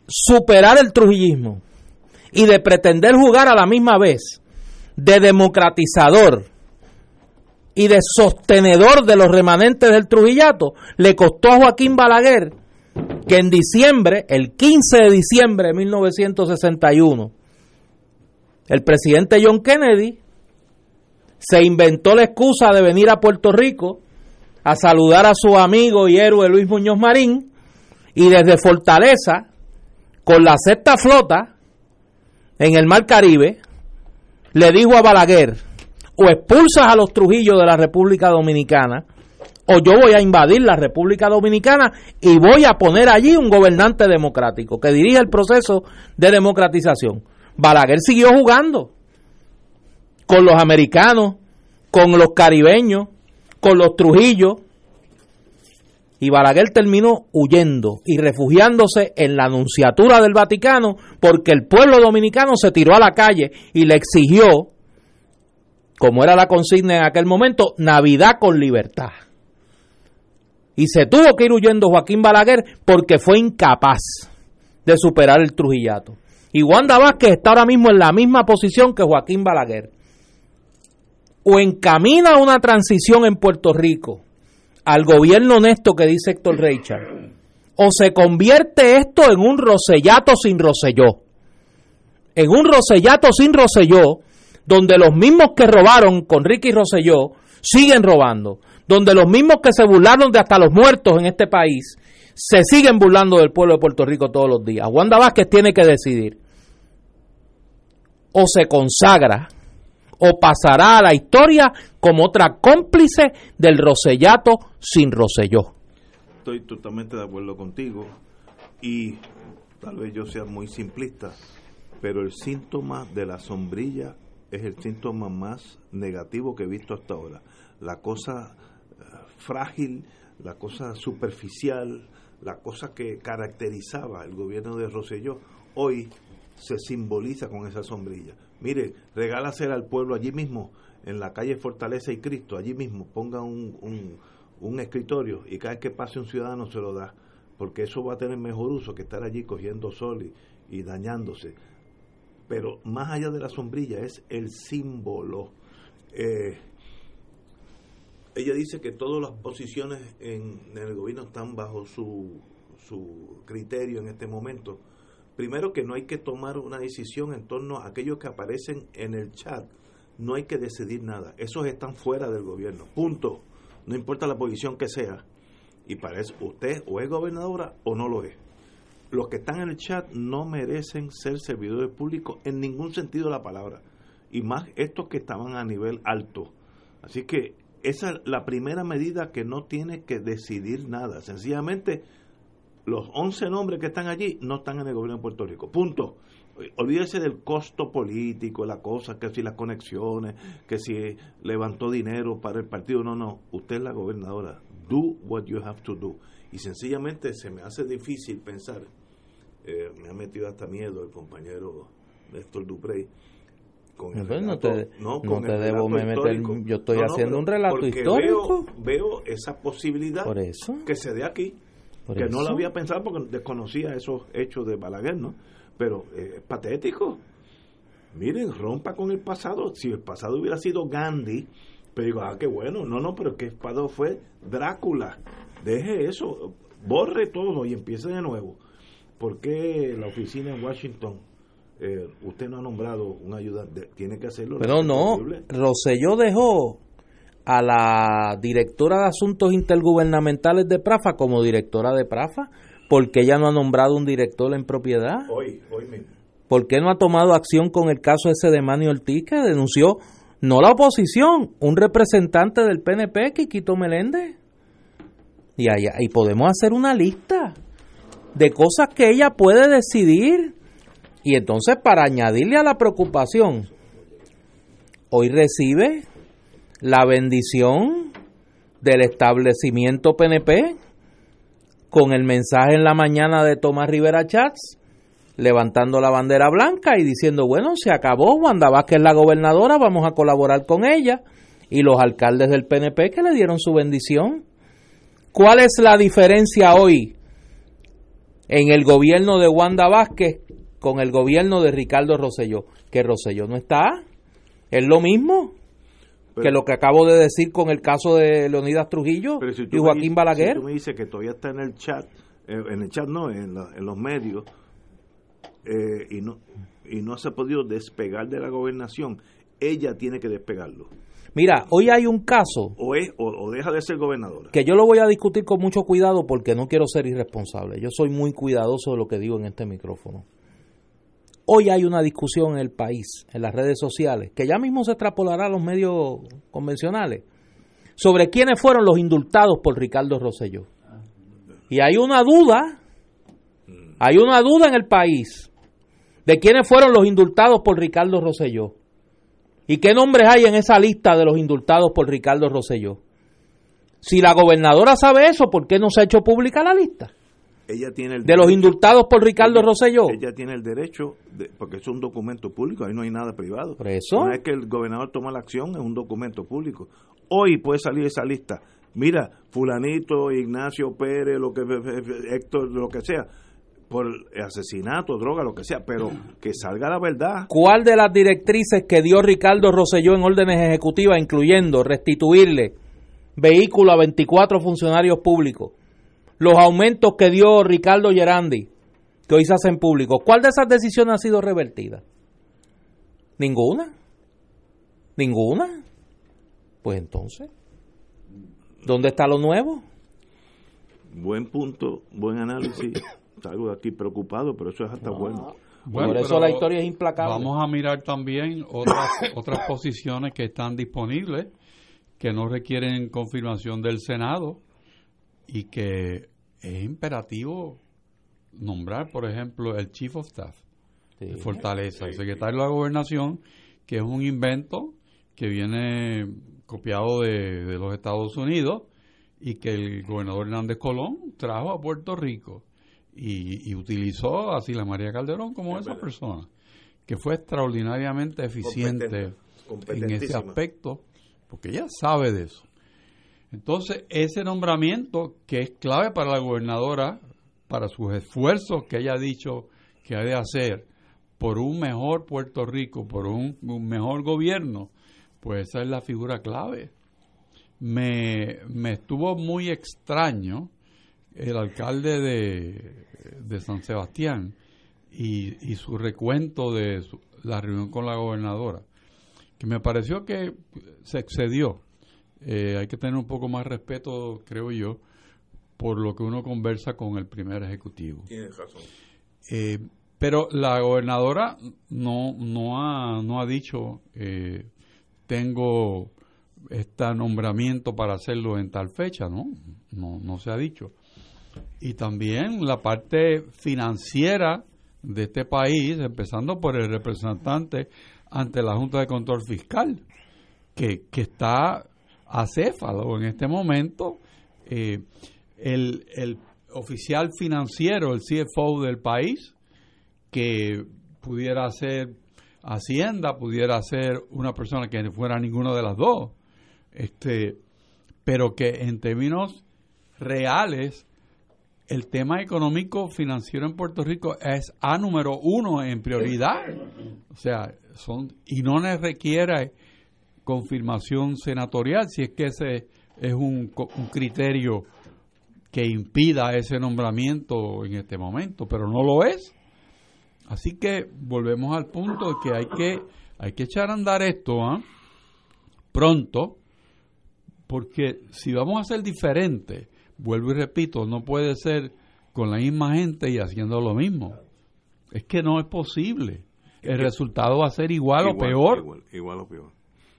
superar el trujillismo y de pretender jugar a la misma vez de democratizador y de sostenedor de los remanentes del trujillato le costó a Joaquín Balaguer que en diciembre, el 15 de diciembre de 1961, el presidente John Kennedy se inventó la excusa de venir a Puerto Rico a saludar a su amigo y héroe Luis Muñoz Marín y desde Fortaleza, con la sexta flota en el Mar Caribe, le dijo a Balaguer, o expulsas a los Trujillos de la República Dominicana, o yo voy a invadir la República Dominicana y voy a poner allí un gobernante democrático que dirija el proceso de democratización. Balaguer siguió jugando con los americanos, con los caribeños, con los Trujillos. Y Balaguer terminó huyendo y refugiándose en la Anunciatura del Vaticano porque el pueblo dominicano se tiró a la calle y le exigió, como era la consigna en aquel momento, Navidad con libertad. Y se tuvo que ir huyendo Joaquín Balaguer porque fue incapaz de superar el Trujillato. Y Wanda Vázquez está ahora mismo en la misma posición que Joaquín Balaguer. O encamina una transición en Puerto Rico al gobierno honesto que dice Héctor Richard, o se convierte esto en un rosellato sin roselló. En un rosellato sin roselló, donde los mismos que robaron con Ricky Roselló siguen robando, donde los mismos que se burlaron de hasta los muertos en este país se siguen burlando del pueblo de Puerto Rico todos los días. Wanda Vázquez tiene que decidir o se consagra o pasará a la historia como otra cómplice del Rosellato sin Roselló. Estoy totalmente de acuerdo contigo y tal vez yo sea muy simplista, pero el síntoma de la sombrilla es el síntoma más negativo que he visto hasta ahora. La cosa eh, frágil, la cosa superficial, la cosa que caracterizaba el gobierno de Rosselló, hoy se simboliza con esa sombrilla. Mire, regálasela al pueblo allí mismo, en la calle Fortaleza y Cristo, allí mismo, ponga un, un, un escritorio y cada vez que pase un ciudadano se lo da, porque eso va a tener mejor uso que estar allí cogiendo sol y, y dañándose. Pero más allá de la sombrilla es el símbolo. Eh, ella dice que todas las posiciones en, el gobierno están bajo su, su criterio en este momento. Primero que no hay que tomar una decisión en torno a aquellos que aparecen en el chat. No hay que decidir nada. Esos están fuera del gobierno. Punto. No importa la posición que sea. Y para eso usted o es gobernadora o no lo es. Los que están en el chat no merecen ser servidores públicos en ningún sentido de la palabra. Y más estos que estaban a nivel alto. Así que esa es la primera medida que no tiene que decidir nada. Sencillamente, los 11 nombres que están allí no están en el gobierno de Puerto Rico. Punto. Olvídese del costo político, la cosa, que si las conexiones, que si levantó dinero para el partido. No, no. Usted es la gobernadora. Do what you have to do. Y sencillamente se me hace difícil pensar. Eh, me ha metido hasta miedo el compañero Néstor Duprey con el no te, no, no con te el debo me meter, yo estoy No, haciendo un relato histórico. Veo, veo esa posibilidad Por eso. que se dé aquí, Por que no lo había pensado porque desconocía esos hechos de Balaguer, ¿no? Pero eh, es patético. Miren, rompa con el pasado. Si el pasado hubiera sido Gandhi, pero digo, ah, qué bueno. No, no, pero que el pasado fue Drácula. Deje eso, borre todo y empiece de nuevo. ¿Por qué la oficina en Washington, eh, usted no ha nombrado un ayudante? Tiene que hacerlo. Pero no. Rosselló dejó a la directora de Asuntos Intergubernamentales de Prafa como directora de Prafa, porque ella no ha nombrado un director en propiedad. Hoy, hoy mismo. ¿Por qué no ha tomado acción con el caso ese de Manny Ortiz que denunció no la oposición, un representante del PNP, Quiquito Meléndez? Y, ahí- y podemos hacer una lista de cosas que ella puede decidir. Y entonces, para añadirle a la preocupación, hoy recibe la bendición del establecimiento PNP con el mensaje en la mañana de Tomás Rivera Chats levantando la bandera blanca y diciendo, bueno, se acabó, Wanda Vázquez es la gobernadora, vamos a colaborar con ella, y los alcaldes del PNP que le dieron su bendición. ¿Cuál es la diferencia hoy en el gobierno de Wanda Vázquez con el gobierno de Ricardo Rosselló? Que Rosselló no está, es lo mismo Pero- que lo que acabo de decir con el caso de Leonidas Trujillo si y Joaquín dices- Balaguer. Si tú me dices que todavía está en el chat, eh, en el chat no, en, la- en los medios, eh, y no y no se ha podido despegar de la gobernación, ella tiene que despegarlo. Mira, hoy hay un caso O, es, o, o deja de ser gobernadora. que yo lo voy a discutir con mucho cuidado porque no quiero ser irresponsable. Yo soy muy cuidadoso de lo que digo en este micrófono. Hoy hay una discusión en el país, en las redes sociales, que ya mismo se extrapolará a los medios convencionales, sobre quiénes fueron los indultados por Ricardo Rosselló. Y hay una duda, hay una duda en el país de quiénes fueron los indultados por Ricardo Rosselló. ¿Y qué nombres hay en esa lista de los indultados por Ricardo Rosselló? Si la gobernadora sabe eso, ¿por qué no se ha hecho pública la lista? Ella tiene el De los indultados por Ricardo Rosselló. Ella tiene el derecho, de- porque es un documento público, ahí no hay nada privado. Por eso. Una vez que el gobernador toma la acción, es un documento público. Hoy puede salir esa lista. Mira, fulanito, Ignacio Pérez, lo que Héctor, lo que sea, por asesinato, droga, lo que sea, pero que salga la verdad. ¿Cuál de las directrices que dio Ricardo Rosselló en órdenes ejecutivas, incluyendo restituirle vehículo a 24 funcionarios públicos, los aumentos que dio Ricardo Gerandi, que hoy se hacen públicos, ¿cuál de esas decisiones ha sido revertida? Ninguna. Ninguna. Pues entonces, ¿dónde está lo nuevo? Buen punto, buen análisis. Salgo de aquí preocupado, pero eso es hasta bueno. Bueno, Por eso la historia es implacable. Vamos a mirar también otras, otras posiciones que están disponibles, que no requieren confirmación del Senado y que es imperativo nombrar, por ejemplo, el Chief of Staff Sí. de Fortaleza, el secretario de la Gobernación, que es un invento que viene copiado de, de los Estados Unidos y que el gobernador Hernández Colón trajo a Puerto Rico y, utilizó a Sila María Calderón como esa persona, que fue extraordinariamente eficiente en ese aspecto, porque ella sabe de eso. Entonces, ese nombramiento que es clave para la gobernadora, para sus esfuerzos que ella ha dicho que ha de hacer por un mejor Puerto Rico, por un, mejor gobierno, pues esa es la figura clave. Me, me estuvo muy extraño el alcalde de, San Sebastián y, su recuento de la reunión con la gobernadora, que me pareció que se excedió. Eh, hay que tener un poco más respeto, creo yo, por lo que uno conversa con el primer ejecutivo. Tienes razón. Eh, pero la gobernadora no, no, ha, no ha dicho, eh, tengo este nombramiento para hacerlo en tal fecha, ¿no? No, no se ha dicho y también la parte financiera de este país, empezando por el representante ante la Junta de Control Fiscal, que, que está acéfalo en este momento. Eh, el, el oficial financiero, el CFO del país, que pudiera ser Hacienda, pudiera ser una persona que no fuera ninguna de las dos, este, pero que en términos reales el tema económico financiero en Puerto Rico es A número uno en prioridad. O sea, son y no le requiere confirmación senatorial si es que ese es un, un criterio que impida ese nombramiento en este momento, pero no lo es. Así que volvemos al punto de que hay que hay que echar a andar esto ¿ah? pronto, porque si vamos a ser diferentes, vuelvo y repito, no puede ser con la misma gente y haciendo lo mismo. Es que no es posible. El resultado va a ser igual, o peor. Igual, o peor.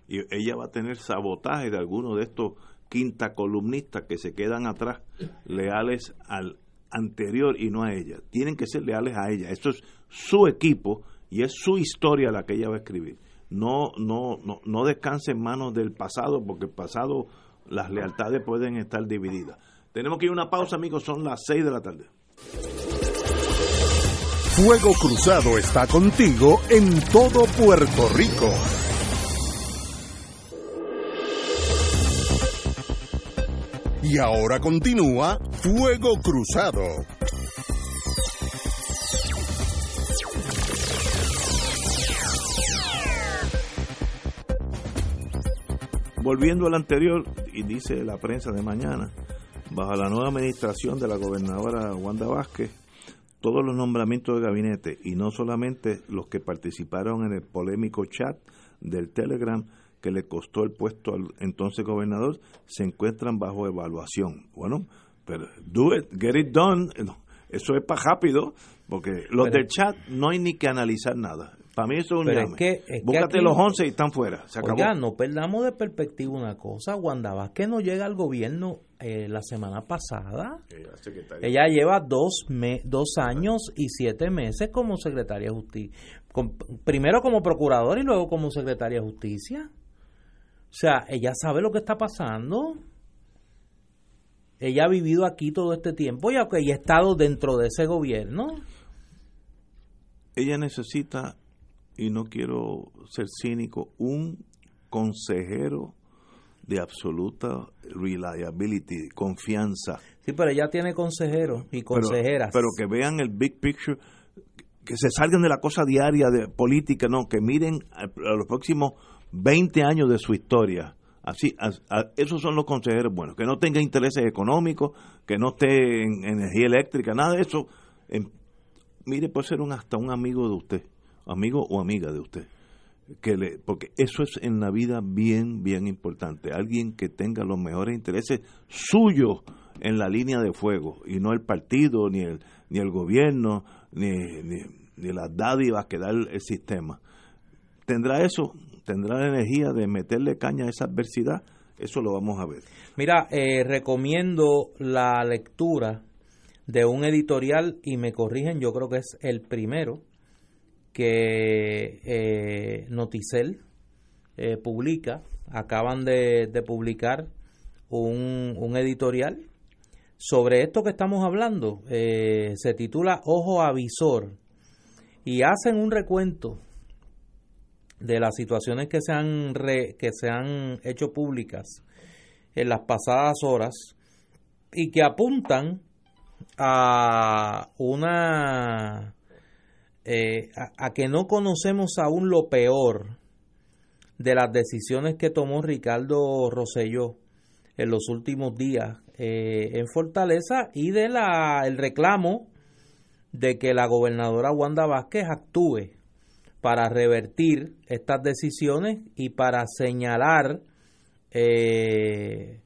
Y ella va a tener sabotaje de algunos de estos quinta columnistas que se quedan atrás, leales al anterior y no a ella. Tienen que ser leales a ella. Esto es su equipo y es su historia la que ella va a escribir. No, no, no, no descanse en manos del pasado, porque el pasado las lealtades pueden estar divididas. Tenemos que ir a una pausa, amigos, son las 6 de la tarde. Fuego Cruzado está contigo en todo Puerto Rico. Y ahora continúa Fuego Cruzado. Volviendo al anterior, y dice la prensa de mañana, Bajo la nueva administración de la gobernadora Wanda Vázquez, todos los nombramientos de gabinete y no solamente los que participaron en el polémico chat del Telegram que le costó el puesto al entonces gobernador, se encuentran bajo evaluación. Bueno, pero do it, get it done. Eso es para rápido, porque los del chat no hay ni que analizar nada. Para mí eso es un llame. que, Búscate los 11 y están fuera. Se acabó. no perdamos de perspectiva una cosa. Wanda Vázquez no llega al gobierno eh, la semana pasada. Ella lleva dos, me, dos años y siete meses como secretaria de justicia. primero como procuradora y luego como secretaria de justicia. O sea, ella sabe lo que está pasando. Ella ha vivido aquí todo este tiempo y ha estado dentro de ese gobierno. Ella necesita y no quiero ser cínico, un consejero de absoluta reliability, confianza. Sí, pero ella tiene consejeros y consejeras. Pero, que vean el big picture, que se salgan de la cosa diaria de política, no, que miren a, los próximos 20 años de su historia. Así, esos son los consejeros buenos, que no tenga intereses económicos, que no esté en, energía eléctrica, nada de eso. mire, puede ser un, hasta un amigo de usted amigo o amiga de usted. Que le, porque eso es en la vida bien, bien importante. Alguien que tenga los mejores intereses suyos en la línea de fuego y no el partido, ni el, ni el gobierno, ni, ni, las dádivas que da el, sistema. ¿Tendrá eso? ¿Tendrá la energía de meterle caña a esa adversidad? Eso lo vamos a ver. Mira, eh, recomiendo la lectura de un editorial, y me corrigen, yo creo que es el primero, que eh, Noticel eh, publica, acaban de, publicar un, un, editorial sobre esto que estamos hablando. Eh, se titula Ojo Avisor y hacen un recuento de las situaciones que se han, que se han hecho públicas en las pasadas horas y que apuntan a una eh, a, que no conocemos aún lo peor de las decisiones que tomó Ricardo Rosselló en los últimos días eh, en Fortaleza y de la el reclamo de que la gobernadora Wanda Vázquez actúe para revertir estas decisiones y para señalar eh,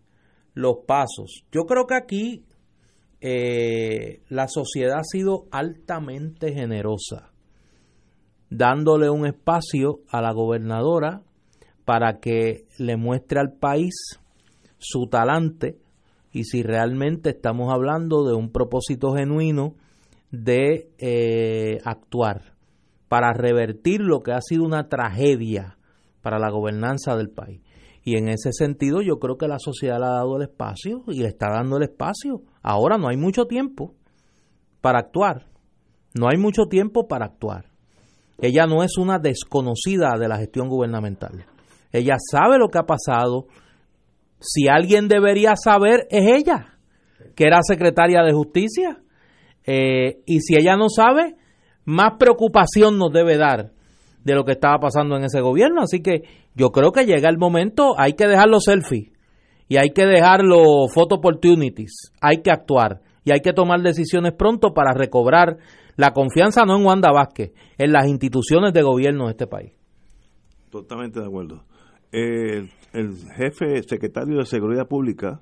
los pasos. Yo creo que aquí eh, la sociedad ha sido altamente generosa, dándole un espacio a la gobernadora para que le muestre al país su talante y si realmente estamos hablando de un propósito genuino de eh, actuar para revertir lo que ha sido una tragedia para la gobernanza del país. Y en ese sentido yo creo que la sociedad le ha dado el espacio y le está dando el espacio. Ahora no hay mucho tiempo para actuar. No hay mucho tiempo para actuar. Ella no es una desconocida de la gestión gubernamental. Ella sabe lo que ha pasado. Si alguien debería saber, es ella, que era secretaria de justicia. Eh, y si ella no sabe, más preocupación nos debe dar de lo que estaba pasando en ese gobierno. Así que yo creo que llega el momento, hay que dejar los selfies y hay que dejar los photo opportunities, hay que actuar y hay que tomar decisiones pronto para recobrar la confianza no en Wanda Vázquez, en las instituciones de gobierno de este país. Totalmente de acuerdo. el jefe secretario de Seguridad Pública,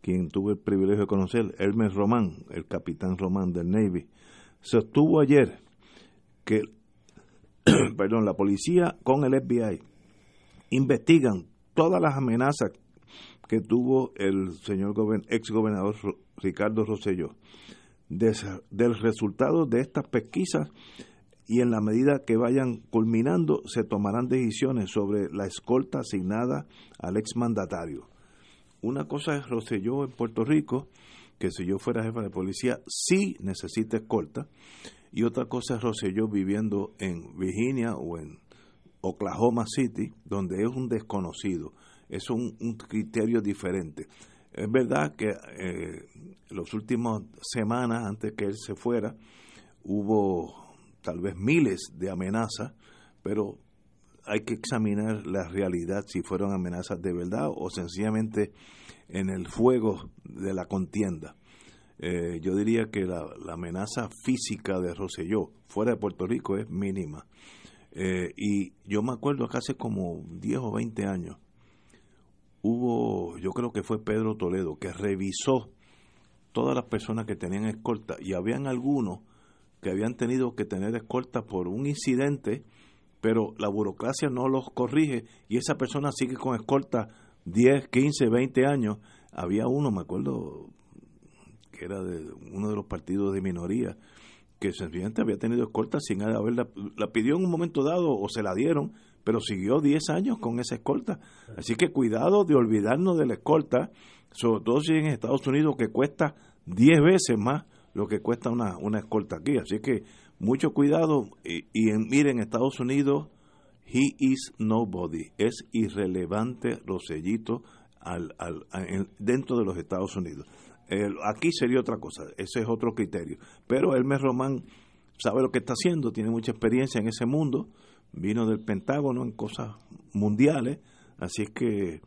quien tuve el privilegio de conocer, Hermes Román, el capitán Román del Navy, sostuvo ayer que perdón, la policía con el FBI investigan todas las amenazas que tuvo el señor ex gobernador Ricardo Rosselló del resultado de estas pesquisas y en la medida que vayan culminando se tomarán decisiones sobre la escolta asignada al ex mandatario. Una cosa es Rosselló en Puerto Rico, que si yo fuera jefe de policía sí necesita escolta, y otra cosa es Rosselló viviendo en Virginia o en Oklahoma City, donde es un desconocido. Es un, criterio diferente. Es verdad que eh, las últimas semanas, antes que él se fuera, hubo tal vez miles de amenazas, pero hay que examinar la realidad si fueron amenazas de verdad o sencillamente en el fuego de la contienda. Eh, yo diría que la, amenaza física de Roselló fuera de Puerto Rico es mínima. Eh, y yo me acuerdo que hace como 10 o 20 años hubo, yo creo que fue Pedro Toledo, que revisó todas las personas que tenían escolta y habían algunos que habían tenido que tener escolta por un incidente, pero la burocracia no los corrige y esa persona sigue con escolta 10, 15, 20 años. Había uno, me acuerdo, que era de uno de los partidos de minoría, que sencillamente había tenido escolta sin haberla, la pidió en un momento dado o se la dieron, pero siguió 10 años con esa escolta. Así que cuidado de olvidarnos de la escolta, sobre todo si en Estados Unidos que cuesta 10 veces más lo que cuesta una, una escolta aquí. Así que mucho cuidado y, y en, miren, Estados Unidos, he is nobody, es irrelevante los sellitos al, al, dentro de los Estados Unidos aquí sería otra cosa, ese es otro criterio. Pero Hermes Román sabe lo que está haciendo, tiene mucha experiencia en ese mundo, vino del Pentágono en cosas mundiales, así es que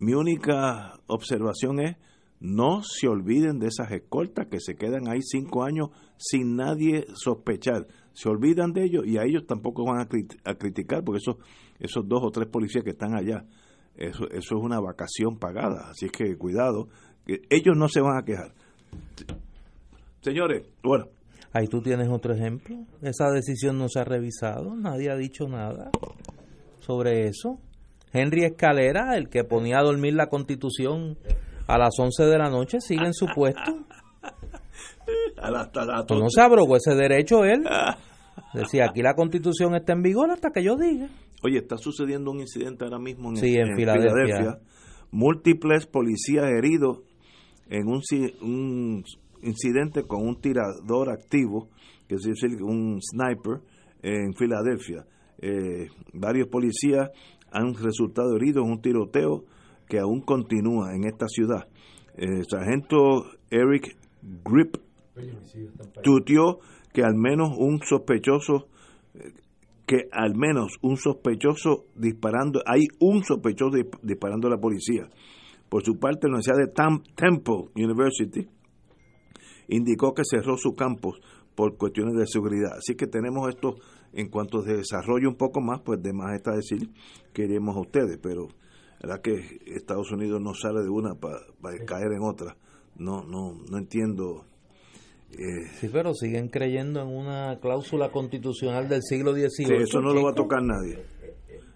mi única observación es no se olviden de esas escoltas que se quedan ahí cinco años sin nadie sospechar. Se olvidan de ellos y a ellos tampoco van a, criticar porque esos, esos dos o tres policías que están allá, eso, eso es una vacación pagada. Así es que cuidado ellos no se van a quejar. Señores, bueno. Ahí tú tienes otro ejemplo. Esa decisión no se ha revisado, nadie ha dicho nada sobre eso. Henry Escalera, el que ponía a dormir la constitución a las 11 de la noche, sigue en su puesto. no se abrogó ese derecho él. Decía, aquí la constitución está en vigor hasta que yo diga. Oye, está sucediendo un incidente ahora mismo en, Sí, en Filadelfia. Múltiples policías heridos en un, un incidente con un tirador activo, que es decir, un sniper, en Filadelfia. Eh, varios policías han resultado heridos en un tiroteo que aún continúa en esta ciudad. El sargento Eric Grip tuteó que al menos un sospechoso que al menos un sospechoso disparando, hay un sospechoso dis- disparando a la policía. Por su parte, la Universidad de Tam- Temple University indicó que cerró su campus por cuestiones de seguridad. Así que tenemos esto en cuanto se desarrolle un poco más, pues de más está decir que iremos a ustedes, pero la verdad que Estados Unidos no sale de una para caer en otra. No, no, no entiendo. eh, Sí, pero siguen creyendo en una cláusula constitucional del siglo XVIII. Sí, eso no lo va a tocar nadie.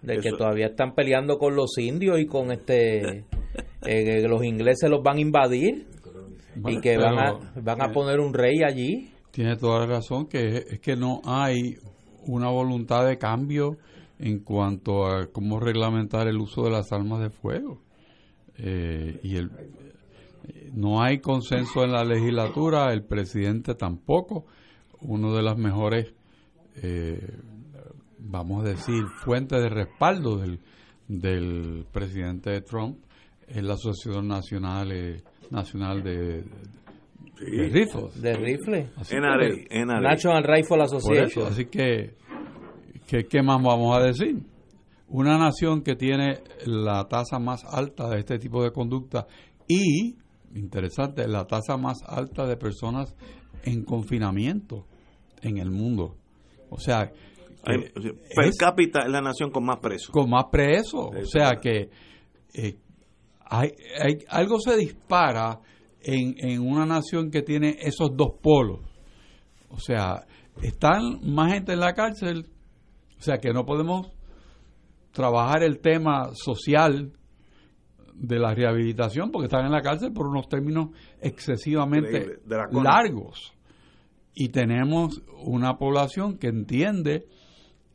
De que todavía están peleando con los indios y con este... eh, que los ingleses los van a invadir y que van a, van a eh, poner un rey allí. Tiene toda la razón que es, que no hay una voluntad de cambio en cuanto a cómo reglamentar el uso de las armas de fuego. Eh, y el, eh, no hay consenso en la legislatura, el presidente tampoco. Uno de las mejores, eh, vamos a decir, fuentes de respaldo del, del presidente Trump es la Asociación Nacional, eh, Nacional de, de Rifles. De rifle. NRA, NRA. National Rifle por Association. eso, así que, que, ¿qué más vamos a decir? Una nación que tiene la tasa más alta de este tipo de conducta y, interesante, la tasa más alta de personas en confinamiento en el mundo. O sea, sea, per cápita es la nación con más presos. con más presos. O sea que eh, hay, hay- algo se dispara en, en una nación que tiene esos dos polos. O sea, están más gente en la cárcel, o sea que no podemos trabajar el tema social de la rehabilitación porque están en la cárcel por unos términos excesivamente largos. Y tenemos una población que entiende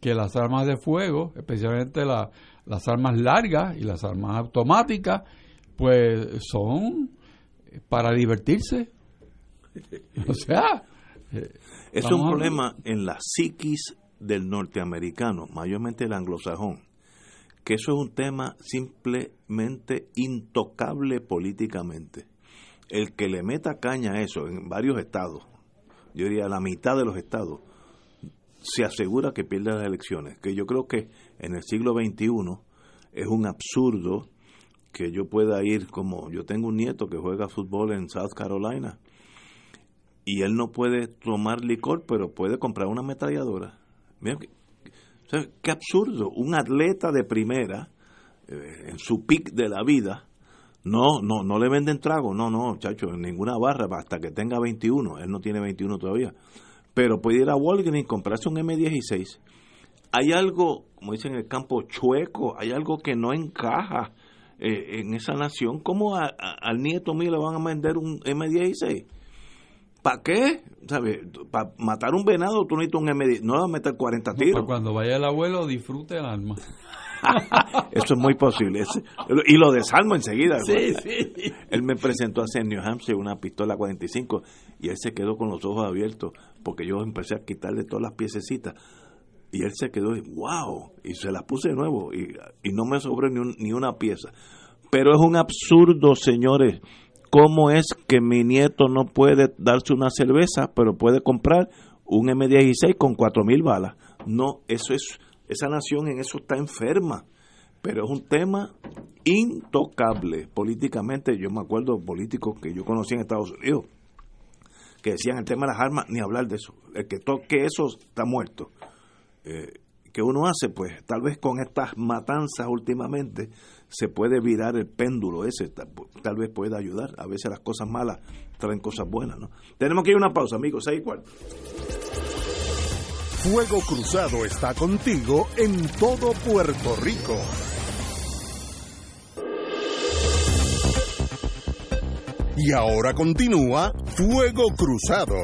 que las armas de fuego, especialmente la- las armas largas y las armas automáticas, pues son para divertirse. O sea, eh, Es un problema en la psiquis del norteamericano, mayormente el anglosajón, que eso es un tema simplemente intocable políticamente. El que le meta caña a eso en varios estados, yo diría la mitad de los estados, se asegura que pierde las elecciones. Que yo creo que en el siglo XXI es un absurdo que yo pueda ir como yo tengo un nieto que juega fútbol en South Carolina y él no puede tomar licor, pero puede comprar una ametralladora. Mira, qué absurdo. Un atleta de primera, eh, en su pic de la vida, no, no, no le venden trago, no, no, chacho, en ninguna barra, hasta que tenga 21. Él no tiene 21 todavía. Pero puede ir a Walgreens y comprarse un M16. Hay algo, como dicen en el campo, chueco, hay algo que no encaja eh, en esa nación. ¿Cómo a- a- al nieto mío le van a vender un M16? ¿Para qué? ¿Sabes? Para matar un venado tú necesitas un M16. No le vas a meter 40 pues tiros. cuando vaya el abuelo, disfrute el arma. Eso es muy posible. Y lo desarmo enseguida. Sí, sí. Él me presentó hace en New Hampshire una pistola 45 y él se quedó con los ojos abiertos porque yo empecé a quitarle todas las piececitas. Y él se quedó, wow, y se las puse de nuevo y, y no me sobró ni, un- ni una pieza. Pero es un absurdo, señores. ¿Cómo es que mi nieto no puede darse una cerveza, pero puede comprar un M16 con 4.000 balas? No, eso es, esa nación en eso está enferma. Pero es un tema intocable políticamente. Yo me acuerdo de políticos que yo conocí en Estados Unidos que decían el tema de las armas, ni hablar de eso. El que toque eso está muerto. Eh, ¿Qué uno hace? Pues tal vez con estas matanzas últimamente se puede virar el péndulo ese, tal, vez pueda ayudar. A veces las cosas malas traen cosas buenas, ¿no? Tenemos que ir a una pausa, amigos, seis y. Fuego Cruzado está contigo en todo Puerto Rico. Y ahora continúa Fuego Cruzado.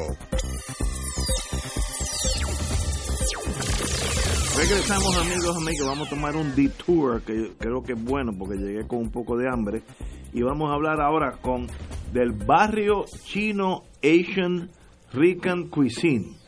Regresamos amigos, amigos, vamos a tomar un detour que creo que es bueno porque llegué con un poco de hambre y vamos a hablar ahora con del barrio chino Asian Rican Cuisine.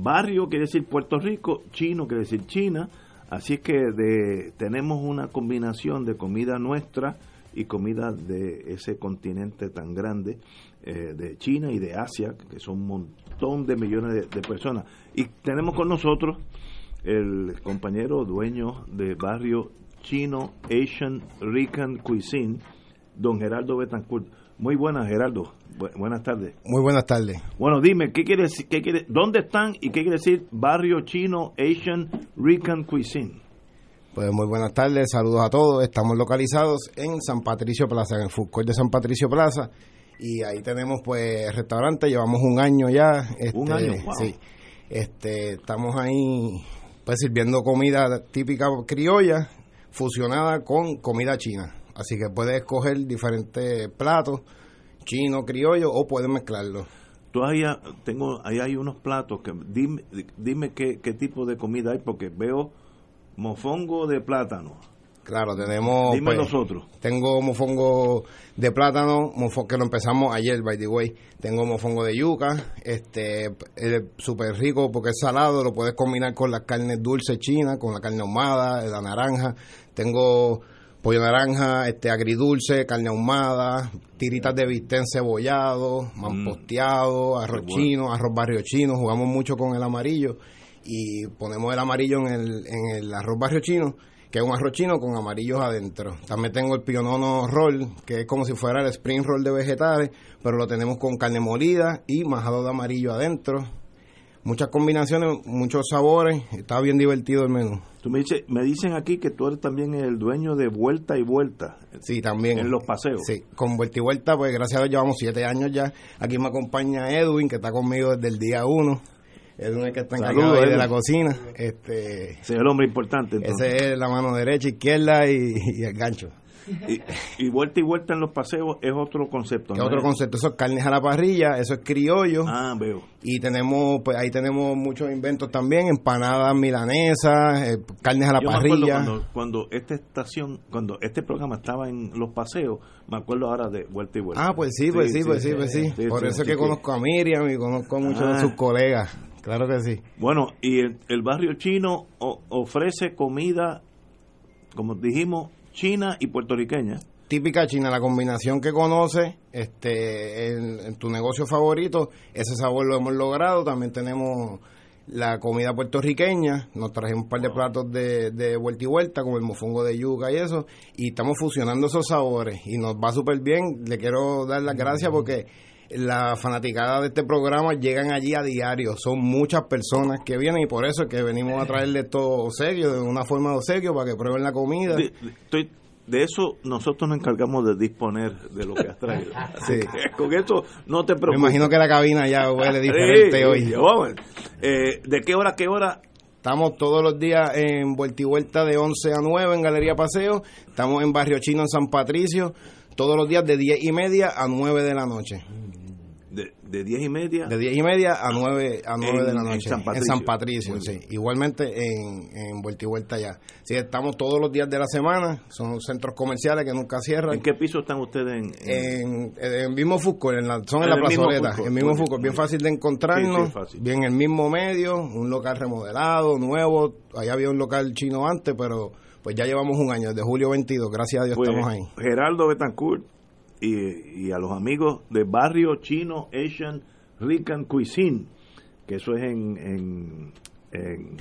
Barrio quiere decir Puerto Rico, chino quiere decir China, así es que de, tenemos una combinación de comida nuestra y comida de ese continente tan grande eh, de China y de Asia, que son un montón de millones de, de personas. Y tenemos con nosotros el compañero dueño de barrio chino Asian Rican Cuisine, don Geraldo Betancourt. Muy buenas, Geraldo. Bu- buenas tardes. Muy buenas tardes. Bueno, dime, ¿qué quiere decir, qué quiere, ¿dónde están y qué quiere decir barrio chino Asian Rican Cuisine? Pues muy buenas tardes, saludos a todos. Estamos localizados en San Patricio Plaza, en el food court de San Patricio Plaza. Y ahí tenemos pues restaurante, llevamos un año ya. Este, Un año, wow. Sí. Este, estamos ahí pues sirviendo comida típica criolla fusionada con comida china. Así que puedes escoger diferentes platos, chino, criollo o puedes mezclarlo. Ah, tengo, ahí hay unos platos que dime, dime qué, qué tipo de comida hay porque veo mofongo de plátano. Claro, tenemos. Dime pues, los otros. Tengo mofongo de plátano, mofo- que lo empezamos ayer, by the way. Tengo mofongo de yuca, este, es súper rico porque es salado, lo puedes combinar con las carnes dulces chinas, con la carne ahumada, la naranja. Tengo pollo naranja, este, agridulce, carne ahumada, tiritas de bistec cebollado, mamposteado, arroz Qué bueno. chino, arroz barrio chino. Jugamos mucho con el amarillo y ponemos el amarillo en el, en el arroz barrio chino, que es un arroz chino con amarillos adentro. También tengo el pionono roll, que es como si fuera el spring roll de vegetales, pero lo tenemos con carne molida y majado de amarillo adentro. Muchas combinaciones, muchos sabores, está bien divertido el menú. Tú me, dices, me dicen aquí que tú eres también el dueño de Vuelta y Vuelta Sí, también. en los paseos. Sí, con vuelta y vuelta, pues gracias a Dios llevamos siete años ya. Aquí me acompaña Edwin, que está conmigo desde el día uno. Edwin es el que está encargado ahí de la cocina. Este, Ese es el hombre importante. entonces. ese es la mano derecha, izquierda y, y el gancho. Y, y Vuelta y Vuelta en los paseos es otro concepto. ¿no? otro concepto, eso es carnes a la parrilla, eso es criollo. Ah, veo. Y tenemos, pues ahí tenemos muchos inventos también, empanadas milanesas, eh, carnes a la Yo me acuerdo parrilla. cuando, cuando esta estación, cuando este programa estaba en los paseos, me acuerdo ahora de Vuelta y Vuelta. Ah, pues sí, pues sí, pues sí, pues sí. Por sí, eso es que conozco a Miriam y conozco a muchos Ah. de sus colegas. Claro que sí. Bueno, y el, el barrio chino o- ofrece comida, como dijimos, china y puertorriqueña. típica china, la combinación que conoces este, en, en tu negocio favorito, ese sabor lo hemos logrado. También tenemos la comida puertorriqueña, nos trajimos un par de platos de, de vuelta y vuelta, como el mofongo de yuca y eso, y estamos fusionando esos sabores y nos va súper bien. Le quiero dar las gracias porque la fanaticada de este programa llegan allí a diario, son muchas personas que vienen y por eso es que venimos a traerle todo obsequio, de una forma de obsequio, para que prueben la comida. De, de- estoy- de eso nosotros nos encargamos de disponer de lo que has traído. Sí. Con eso no te Me preocupes. imagino que la cabina ya huele diferente Sí, hoy. vamos. Eh, ¿De qué hora a qué hora? Estamos todos los días en vuelta y vuelta de 11 a 9 en Galería Paseo. Estamos en Barrio Chino en San Patricio. Todos los días de 10 y media a 9 de la noche. De, de diez y media. De 10 y media a 9, a 9 En- de la en noche. San Patricio. En San Patricio, sí. Igualmente en, en vuelta y vuelta ya. Sí, estamos todos los días de la semana. Son centros comerciales que nunca cierran. ¿En qué piso están ustedes? En, en- En, en el mismo Fútbol, en la, son en En la plazoleta, court. el mismo Muy bien, fácil de encontrarnos, sí, bien el mismo medio, un local remodelado, nuevo, allá había un local chino antes, pero pues ya llevamos un año, desde julio 22, gracias a Dios pues, estamos ahí. Geraldo Betancourt y, y a los amigos de Barrio Chino Asian Rican Cuisine, que eso es en, en, en,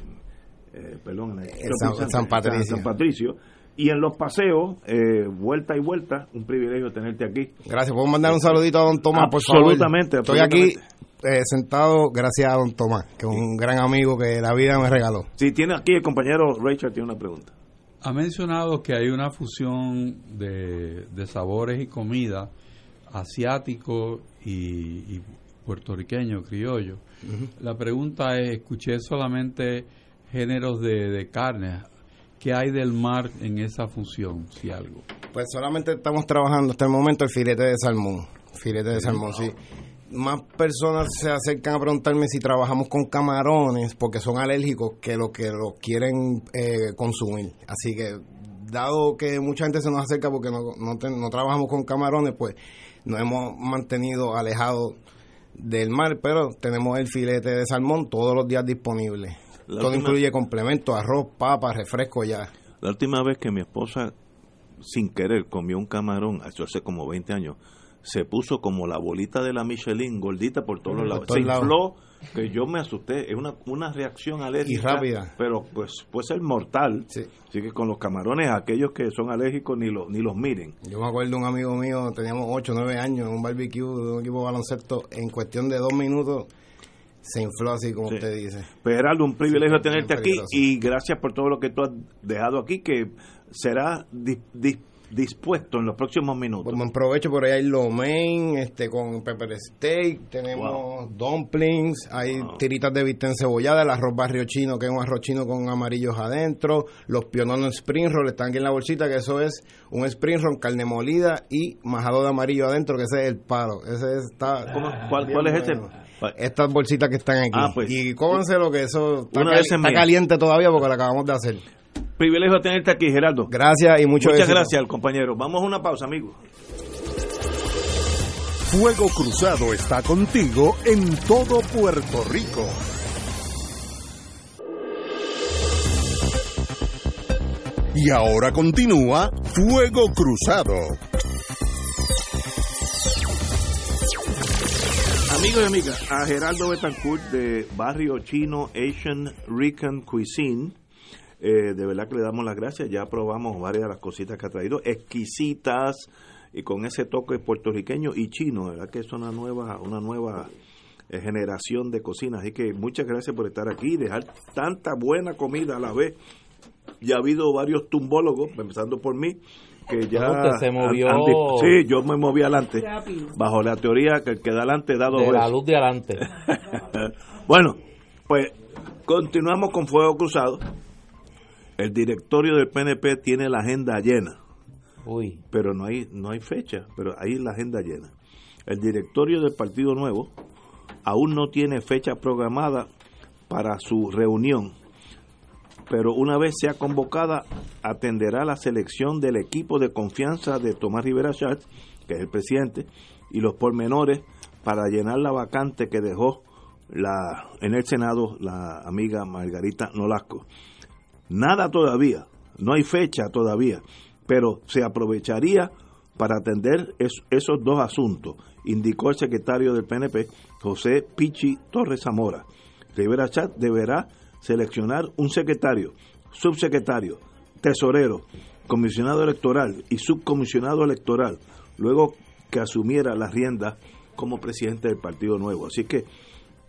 eh, perdón, en, San- San Patricio. San Patricio. Y en los paseos, eh, vuelta y vuelta, un privilegio tenerte aquí. Gracias, puedo mandar un saludito a don Tomás, por favor. Absolutamente, Estoy absolutamente. aquí eh, sentado gracias a don Tomás, que es un gran amigo que la vida me regaló. Si tiene aquí el compañero Richard, tiene una pregunta. Ha mencionado que hay una fusión de, de sabores y comida asiático y, y puertorriqueño, criollo. La pregunta es, escuché solamente géneros de, de carne. ¿Qué hay del mar en esa fusión, si algo? Pues solamente estamos trabajando hasta el momento el filete de salmón. Filete de salmón, sí. Más personas se acercan a preguntarme si trabajamos con camarones porque son alérgicos que lo que lo quieren eh, consumir. Así que, dado que mucha gente se nos acerca porque no, no, no trabajamos con camarones, pues nos hemos mantenido alejados del mar, pero tenemos el filete de salmón todos los días disponible. Todo incluye complementos, arroz, papas, refresco ya. La última vez que mi esposa, sin querer, comió un camarón, hace como 20 años, se puso como la bolita de la Michelin, gordita por todos los lados. Se infló, que yo me asusté. Es una, una reacción alérgica. Y rápida. Pero pues puede ser mortal. Así que con los camarones, aquellos que son alérgicos ni, los ni los miren. Yo me acuerdo de un amigo mío, teníamos 8 o 9 años en un barbecue de un equipo de baloncesto. En cuestión de dos minutos se infló así como usted dice. Pero un privilegio tenerte aquí y gracias por todo lo que tú has dejado aquí, que será dispuesto en los próximos minutos. Pues buen provecho, por ahí hay lo main, este, con pepper steak, tenemos dumplings, hay tiritas de vista encebollada, el arroz barrio chino, que es un arroz chino con amarillos adentro, los piononos spring roll están aquí en la bolsita, que eso es un spring roll, carne molida y majado de amarillo adentro, que ese es el palo. Ese está... ¿Cuál, es ese? Estas bolsitas que están aquí. Ah, pues. y cómanse lo que eso está, caliente todavía porque lo acabamos de hacer. Privilegio tenerte aquí, Gerardo. Gracias y mucho Muchas gracias, compañero. Vamos a una pausa, amigos. Fuego Cruzado está contigo en todo Puerto Rico. Y ahora continúa Fuego Cruzado. Amigos y amigas, a Gerardo Betancourt de Barrio Chino Asian Rican Cuisine eh, de verdad que le damos las gracias. Ya probamos varias de las cositas que ha traído, exquisitas y con ese toque puertorriqueño y chino, ¿verdad? Que es una nueva, una nueva eh, generación de cocina. Así que muchas gracias por estar aquí y dejar tanta buena comida a la vez. Ya ha habido varios tumbólogos, empezando por mí, que ya se movió sí yo me moví adelante bajo la teoría que el que da adelante da dos de la luz de adelante bueno pues continuamos con fuego cruzado el directorio del PNP tiene la agenda llena. Uy. Pero no hay, no hay fecha, pero ahí la agenda llena. El directorio del Partido Nuevo aún no tiene fecha programada para su reunión, pero una vez sea convocada, atenderá la selección del equipo de confianza de Tomás Rivera Schatz, que es el presidente, y los pormenores para llenar la vacante que dejó la, en el Senado la amiga Margarita Nolasco. Nada todavía, no hay fecha todavía, pero se aprovecharía para atender esos dos asuntos, indicó el secretario del PNP, José Pichi Torres Zamora. Rivera Chat deberá seleccionar un secretario, subsecretario, tesorero, comisionado electoral y subcomisionado electoral, luego que asumiera la rienda como presidente del Partido Nuevo. Así que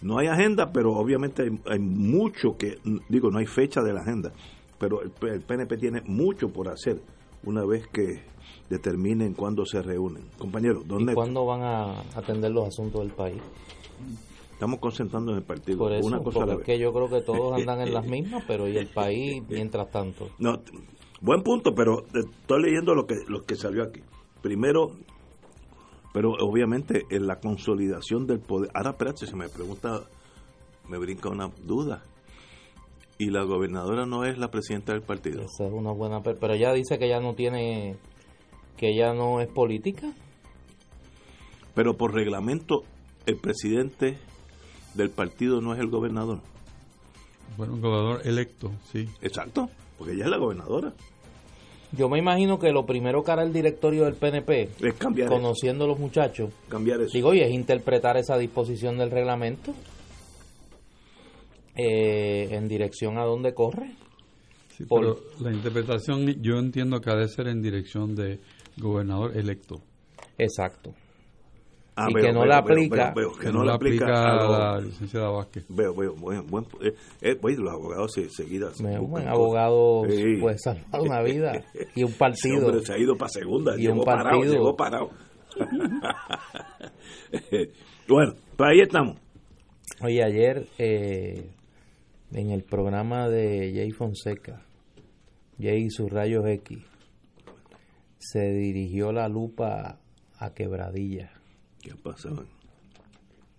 no hay agenda, pero obviamente hay, mucho que, digo, no hay fecha de la agenda, pero el, PNP tiene mucho por hacer una vez que determinen cuándo se reúnen. Compañeros, ¿dónde? ¿Y cuándo van a atender los asuntos del país? Estamos concentrando en el partido. Por eso, una cosa porque es que yo creo que todos andan en las mismas, pero ¿y el país mientras tanto? No, buen punto, pero estoy leyendo lo que, lo que salió aquí. Primero, pero obviamente en la consolidación del poder. Ahora, espérate, se me pregunta, me brinca una duda. ¿Y la gobernadora no es la presidenta del partido? Esa es una buena. Pero ella dice que ya no tiene. que ya no es política. Pero por reglamento, el presidente del partido no es el gobernador. Bueno, un gobernador electo, sí. Exacto, porque ella es la gobernadora. Yo me imagino que lo primero que hará el directorio del PNP, es cambiar conociendo a los muchachos, cambiar eso. digo, y es interpretar esa disposición del reglamento eh, en dirección a dónde corre. Sí, pero la interpretación yo entiendo que ha de ser en dirección de gobernador electo. Exacto. Ah, y que no la aplica. que no, la aplica, a, la licenciada Vázquez. Veo veo buen, buen eh, eh, los abogados se, seguidas un buen abogado puede salvar una vida y un partido. se ha ido para segunda y un partido. llegó parado. Bueno pues ahí estamos. Oye ayer eh, en el programa de Jay Fonseca Jay y sus rayos X se dirigió la lupa a Quebradilla ¿Qué pasó?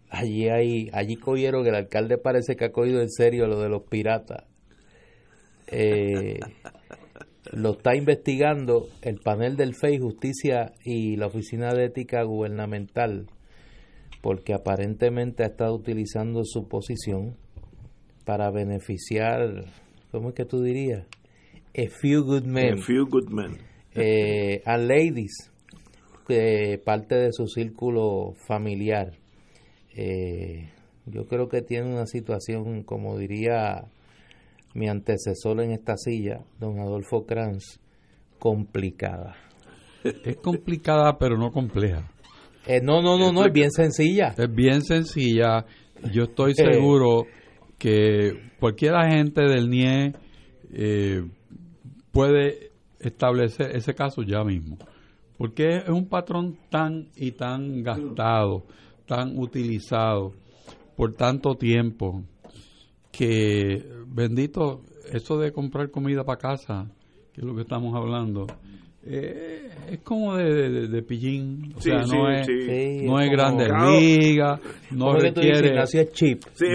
allí hay, allí cogieron, el alcalde parece que ha cogido en serio lo de los piratas. Eh, lo está investigando el panel del FEI Justicia y la Oficina de Ética Gubernamental, porque aparentemente ha estado utilizando su posición para beneficiar, ¿cómo es que tú dirías? A few good men. A few good men. Eh, a ladies, parte de su círculo familiar. Eh, yo creo que tiene una situación, como diría mi antecesor en esta silla, don Adolfo Kranz, complicada. Es complicada, pero no compleja. Eh, no, no, no, no, es bien sencilla. Es bien sencilla. Yo estoy seguro que cualquier agente del NIE eh, puede establecer ese caso ya mismo. Porque es un patrón tan y tan gastado, tan utilizado por tanto tiempo, que bendito, eso de comprar comida para casa, que es lo que estamos hablando, eh, es como de, de, pillín, o sea, no es, no es grande liga, no requiere,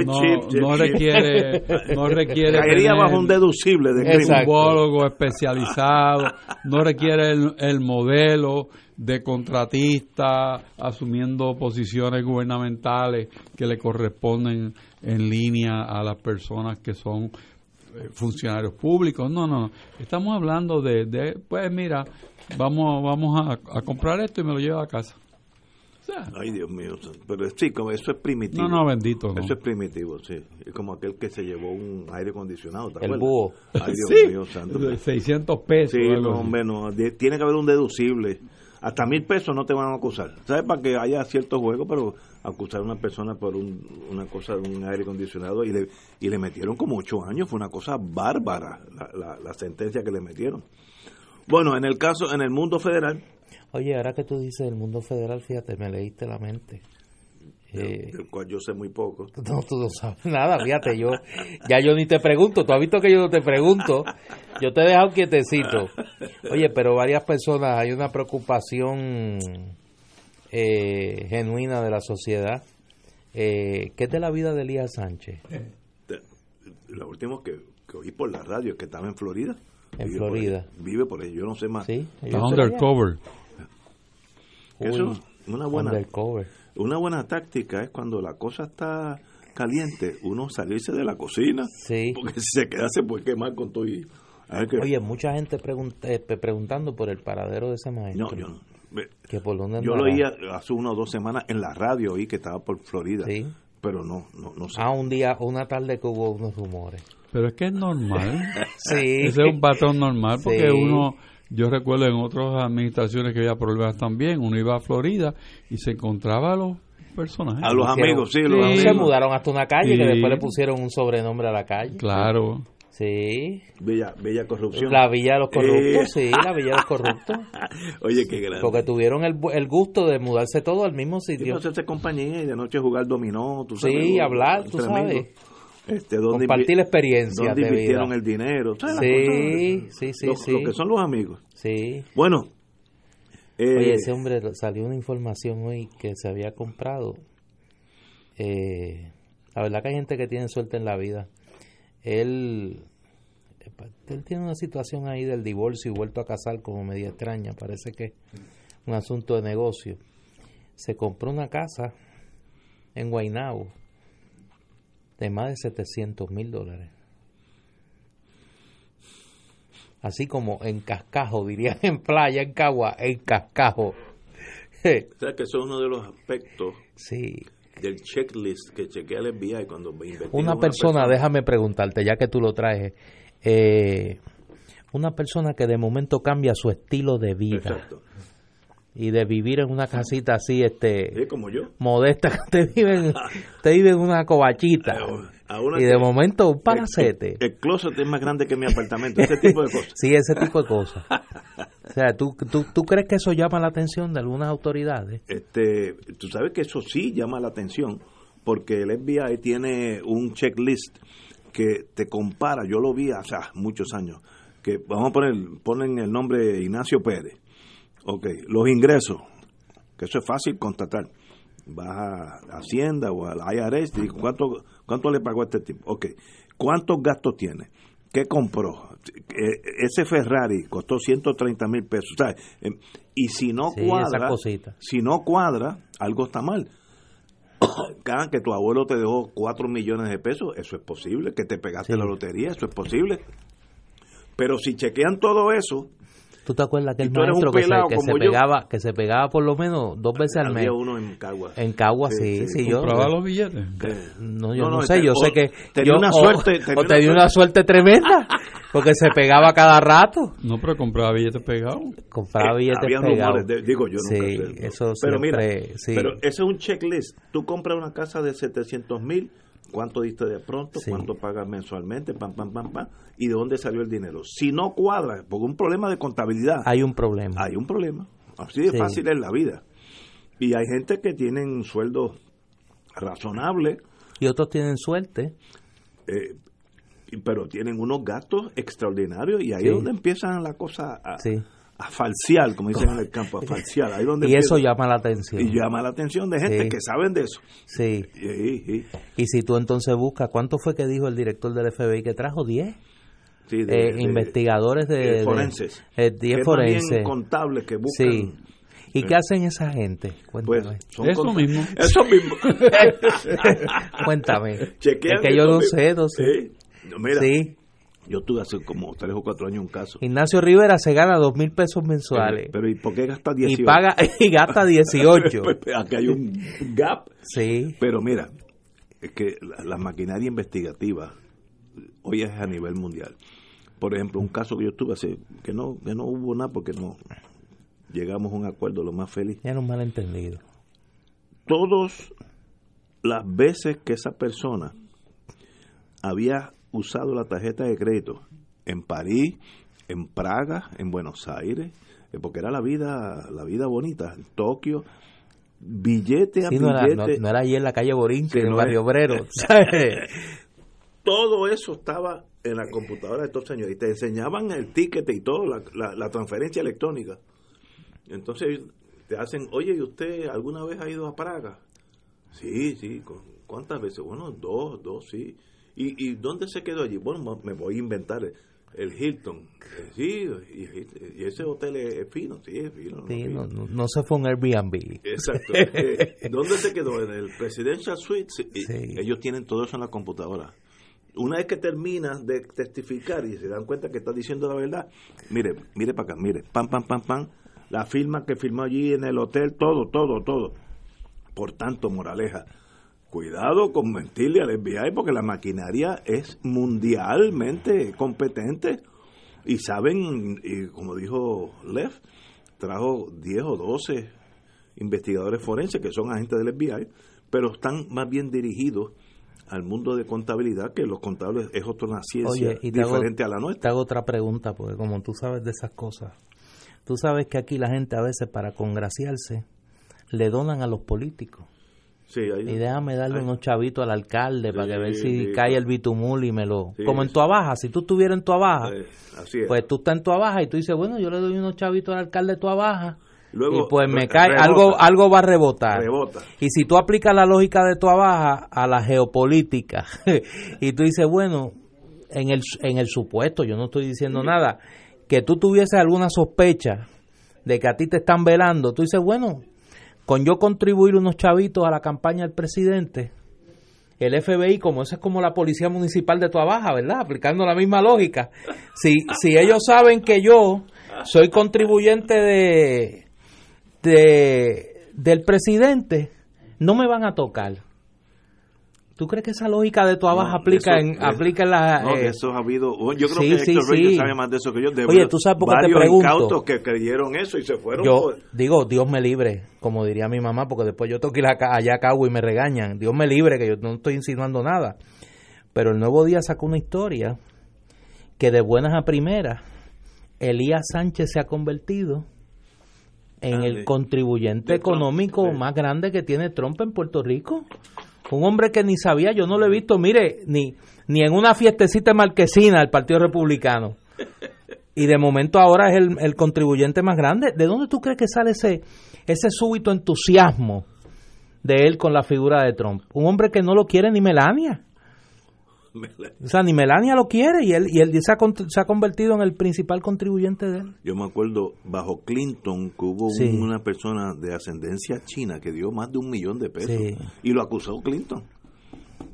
no, requiere, no requiere caería bajo un deducible de psicólogo especializado, no requiere el, el modelo de contratista asumiendo posiciones gubernamentales que le corresponden en línea a las personas que son funcionarios públicos. No, no, estamos hablando de, de pues mira, vamos vamos a, comprar esto y me lo llevo a casa. Ay, Dios mío, pero sí, como eso es primitivo. No, no, bendito. Eso es primitivo, sí. Es como aquel que se llevó un aire acondicionado. El búho. Ay, Dios mío, santo. 600 pesos. Sí, no. Tiene que haber un deducible hasta mil pesos no te van a acusar. ¿Sabes? Para que haya cierto juego, pero acusar a una persona por una cosa de un aire acondicionado y le, y le metieron como ocho años. Fue una cosa bárbara la, la, sentencia que le metieron. Bueno, en el caso, en el mundo federal. Oye, ahora que tú dices el mundo federal, fíjate, me leíste la mente. Eh, del cual yo sé muy poco. No, tú no sabes nada, fíjate, yo ya yo ni te pregunto, tú has visto que yo no te pregunto, yo te he dejado quietecito. Oye, pero varias personas, hay una preocupación eh, genuina de la sociedad. Eh, ¿Qué es de la vida de Elías Sánchez? Lo último que, oí por la radio es que estaba en Florida. En Florida. vive por ahí, yo no sé más. Sí, undercover. Eso, una buena. Undercover una buena táctica es cuando la cosa está caliente, uno salirse de la cocina, porque si se queda se puede quemar con todo y... Oye, mucha gente eh, preguntando por el paradero de ese maestro. No, yo no. ¿Que por dónde yo lo oía hace una o dos semanas en la radio, oí que estaba por Florida. Sí. Pero no, no, no sé. Ah, un día, una tarde que hubo unos rumores. Pero es que es normal. sí. Ese es un patrón normal porque uno yo recuerdo en otras administraciones que había problemas también. Uno iba a Florida y se encontraba a los personajes. A los amigos, sí, los amigos. Se mudaron hasta una calle que después le pusieron un sobrenombre a la calle. Claro. Sí. Bella, bella corrupción. La Villa de los Corruptos, sí, la Villa de los Corruptos. Oye, qué grande. Porque tuvieron el, el gusto de mudarse todo al mismo sitio. Sí, hacerse compañía y de noche jugar dominó, tú sabes. Sí, hablar, tú sabes. Este, Compartir la experiencia. Donde invirtieron el dinero. Sí, sí, sí, sí. Lo que son los amigos. Sí. Bueno. Eh, Oye, ese hombre salió una información hoy que se había comprado. Eh, la verdad que hay gente que tiene suerte en la vida. Él, él tiene una situación ahí del divorcio y vuelto a casar como media extraña. Parece que un asunto de negocio. Se compró una casa en Guaynabo de más de 700 mil dólares. Así como en cascajo, dirían en playa, en Cagua, en cascajo. o sea que eso es uno de los aspectos sí. Del checklist que chequea el FBI cuando una, una persona, déjame preguntarte, ya que tú lo traes, eh, una persona que de momento cambia su estilo de vida. Exacto. y de vivir en una casita así este como yo. modesta te vive te vive en una y de momento un palacete el, closet es más grande que mi apartamento ese tipo de cosas. Sí ese tipo de cosas. O sea ¿tú, tú, tú crees que eso llama la atención de algunas autoridades. Este tú sabes que eso sí llama la atención porque el FBI tiene un checklist que te compara yo lo vi hace muchos años que vamos a poner ponen el nombre Ignacio Pérez. Ok, los ingresos, que eso es fácil constatar. Vas a Hacienda o al IRS y ¿cuánto, ¿cuánto le pagó a este tipo? Ok, ¿cuántos gastos tiene? ¿Qué compró? Eh, ese Ferrari costó 130 mil pesos. ¿sabes? Em, Y si no Sí, cuadra, si no cuadra, algo está mal. Cada que tu abuelo te dejó 4 millones de pesos, eso es posible. Que te pegaste Sí. la lotería, eso es posible. Pero si chequean todo eso, ¿Tú te acuerdas aquel maestro que se, que se yo. pegaba que se pegaba por lo menos dos veces al mes? había uno en Cagua. En Cagua, sí, Sí, sí, yo. ¿Compraba los billetes? No, yo No, no, no, sé, te- yo o- sé que. tenía yo- una o- suerte, O, tenía una tenía una suerte tremenda, porque se pegaba cada rato. No, pero compraba billetes pegados. Compraba Eh, billetes pegados. digo yo nunca Sí, sé. eso pero mira, sí. pero ese es un checklist. Tú compras una casa de 700 mil, ¿cuánto diste de pronto? Sí. ¿Cuánto pagas mensualmente? Pam, pam, pam, pam. ¿Y de dónde salió el dinero? Si no cuadra, porque un problema de contabilidad, Hay un problema. hay un problema. Así de Sí. fácil es la vida. Y hay gente que tienen sueldos razonables, Y otros tienen suerte. eh, pero tienen unos gastos extraordinarios y ahí Sí. es donde empiezan la cosa a, Sí. A falsear, como dicen en el campo, a falsear. Ahí donde Y eso empieza- llama la atención. y llama la atención de gente Sí. que saben de eso. Sí. Y, y- y- si tú entonces buscas, ¿cuánto fue que dijo el director del FBI que trajo? 10 sí, de- eh, de- investigadores de, de forenses. eh, que 10 es más bien forenses. contables que buscan. Sí. ¿Y qué hacen esa gente? Pues, Cuéntame. son Eso mismo. Eso mismo. Cuéntame. Chequean es que yo eso no sé, no sé. Sí. No, Mira, Sí. Yo tuve hace como tres o cuatro años un caso. Ignacio Rivera se gana dos mil pesos mensuales Pero ¿y por qué gasta y 18? paga y gasta 18. Pues, Aquí hay un gap. Sí. Pero mira, es que la, la maquinaria investigativa hoy es a nivel mundial. Por ejemplo, un caso que yo tuve hace, que no, que no hubo nada porque no llegamos a un acuerdo lo más feliz. Ya no un malentendido. Todas las veces que esa persona había usado la tarjeta de crédito en París, en Praga, en Buenos Aires, eh, porque era la vida, la vida bonita, en Tokio, billete a Sí, no, era, no, era en la calle Borinque, Sí, en el no barrio es. obrero. todo eso estaba en la computadora de estos señores y te enseñaban el ticket y todo, la, la- la transferencia electrónica. Entonces te hacen, oye, ¿y usted alguna vez ha ido a Praga? Sí, sí, ¿cu- ¿cuántas veces? Bueno, dos, dos, sí. ¿Y, y dónde se quedó allí? Bueno, me voy a inventar el, Hilton. Eh, Sí, y, y ese hotel es, fino, sí, es fino. Sí, no, no, no se fue un Airbnb. Exacto. Eh, ¿Dónde se quedó? En el Presidential Suite. Sí. Ellos tienen todo eso en la computadora. Una vez que terminas de testificar y se dan cuenta que estás diciendo la verdad, mire, mire para acá, mire, pam, pam, pam, pam, la firma que firmó allí en el hotel, todo, todo, todo. Por tanto, moraleja, cuidado con mentirle al FBI porque la maquinaria es mundialmente competente y saben, y como dijo Lev, trajo 10 o 12 investigadores forenses que son agentes del FBI, pero están más bien dirigidos al mundo de contabilidad, que los contables es otra ciencia Oye, y te hago, diferente a la te nuestra. hago otra pregunta, porque como tú sabes de esas cosas, tú sabes que aquí la gente a veces para congraciarse le donan a los políticos. Sí, ahí- Y déjame darle unos chavitos al alcalde para que ver si sí. cae el bitumul y me lo... Como en tu abaja, si tú estuvieras en tu abaja, eh, es. pues tú estás en tu abaja y tú dices, bueno, yo le doy unos chavitos al alcalde de tu abaja Luego, y pues me cae, rebota. algo, algo va a rebotar. Rebota. Y si tú aplicas la lógica de tu abaja a la geopolítica y tú dices, bueno, en el, en el supuesto, yo no estoy diciendo nada, que tú tuvieses alguna sospecha de que a ti te están velando, tú dices, bueno, con yo contribuir unos chavitos a la campaña del presidente, el FBI, como eso es como la policía municipal de tu abaja, ¿verdad? Aplicando la misma lógica. Si, si ellos saben que yo soy contribuyente de, de del presidente, no me van a tocar. ¿Tú crees que esa lógica de tu abaja No, aplica eso- en eso- aplica en la No, eh, eso ha habido. Yo creo sí, que sí, Héctor Reyes sí. sabe más de eso que yo. De Oye, tú sabes por qué te varios pregunto. incautos que creyeron eso y se fueron. Yo por- digo, Dios me libre, como diría mi mamá, porque después yo acá- allá a Cagua y me regañan. Dios me libre, que yo no estoy insinuando nada. Pero el Nuevo Día sacó una historia que de buenas a primeras, Elías Sánchez se ha convertido en Ah, el contribuyente Trump, económico más grande que tiene Trump en Puerto Rico. Un hombre que ni sabía, yo no lo he visto, mire, ni, ni en una fiestecita marquesina del Partido Republicano. Y de momento ahora es el, el contribuyente más grande. ¿De dónde tú crees que sale ese, ese súbito entusiasmo de él con la figura de Trump. Un hombre que no lo quiere ni Melania. O sea, ni Melania lo quiere y él, y él se, ha, se ha convertido en el principal contribuyente de él. Yo me acuerdo, bajo Clinton, que hubo una persona de ascendencia china que dio más de un millón de pesos y lo acusó Clinton.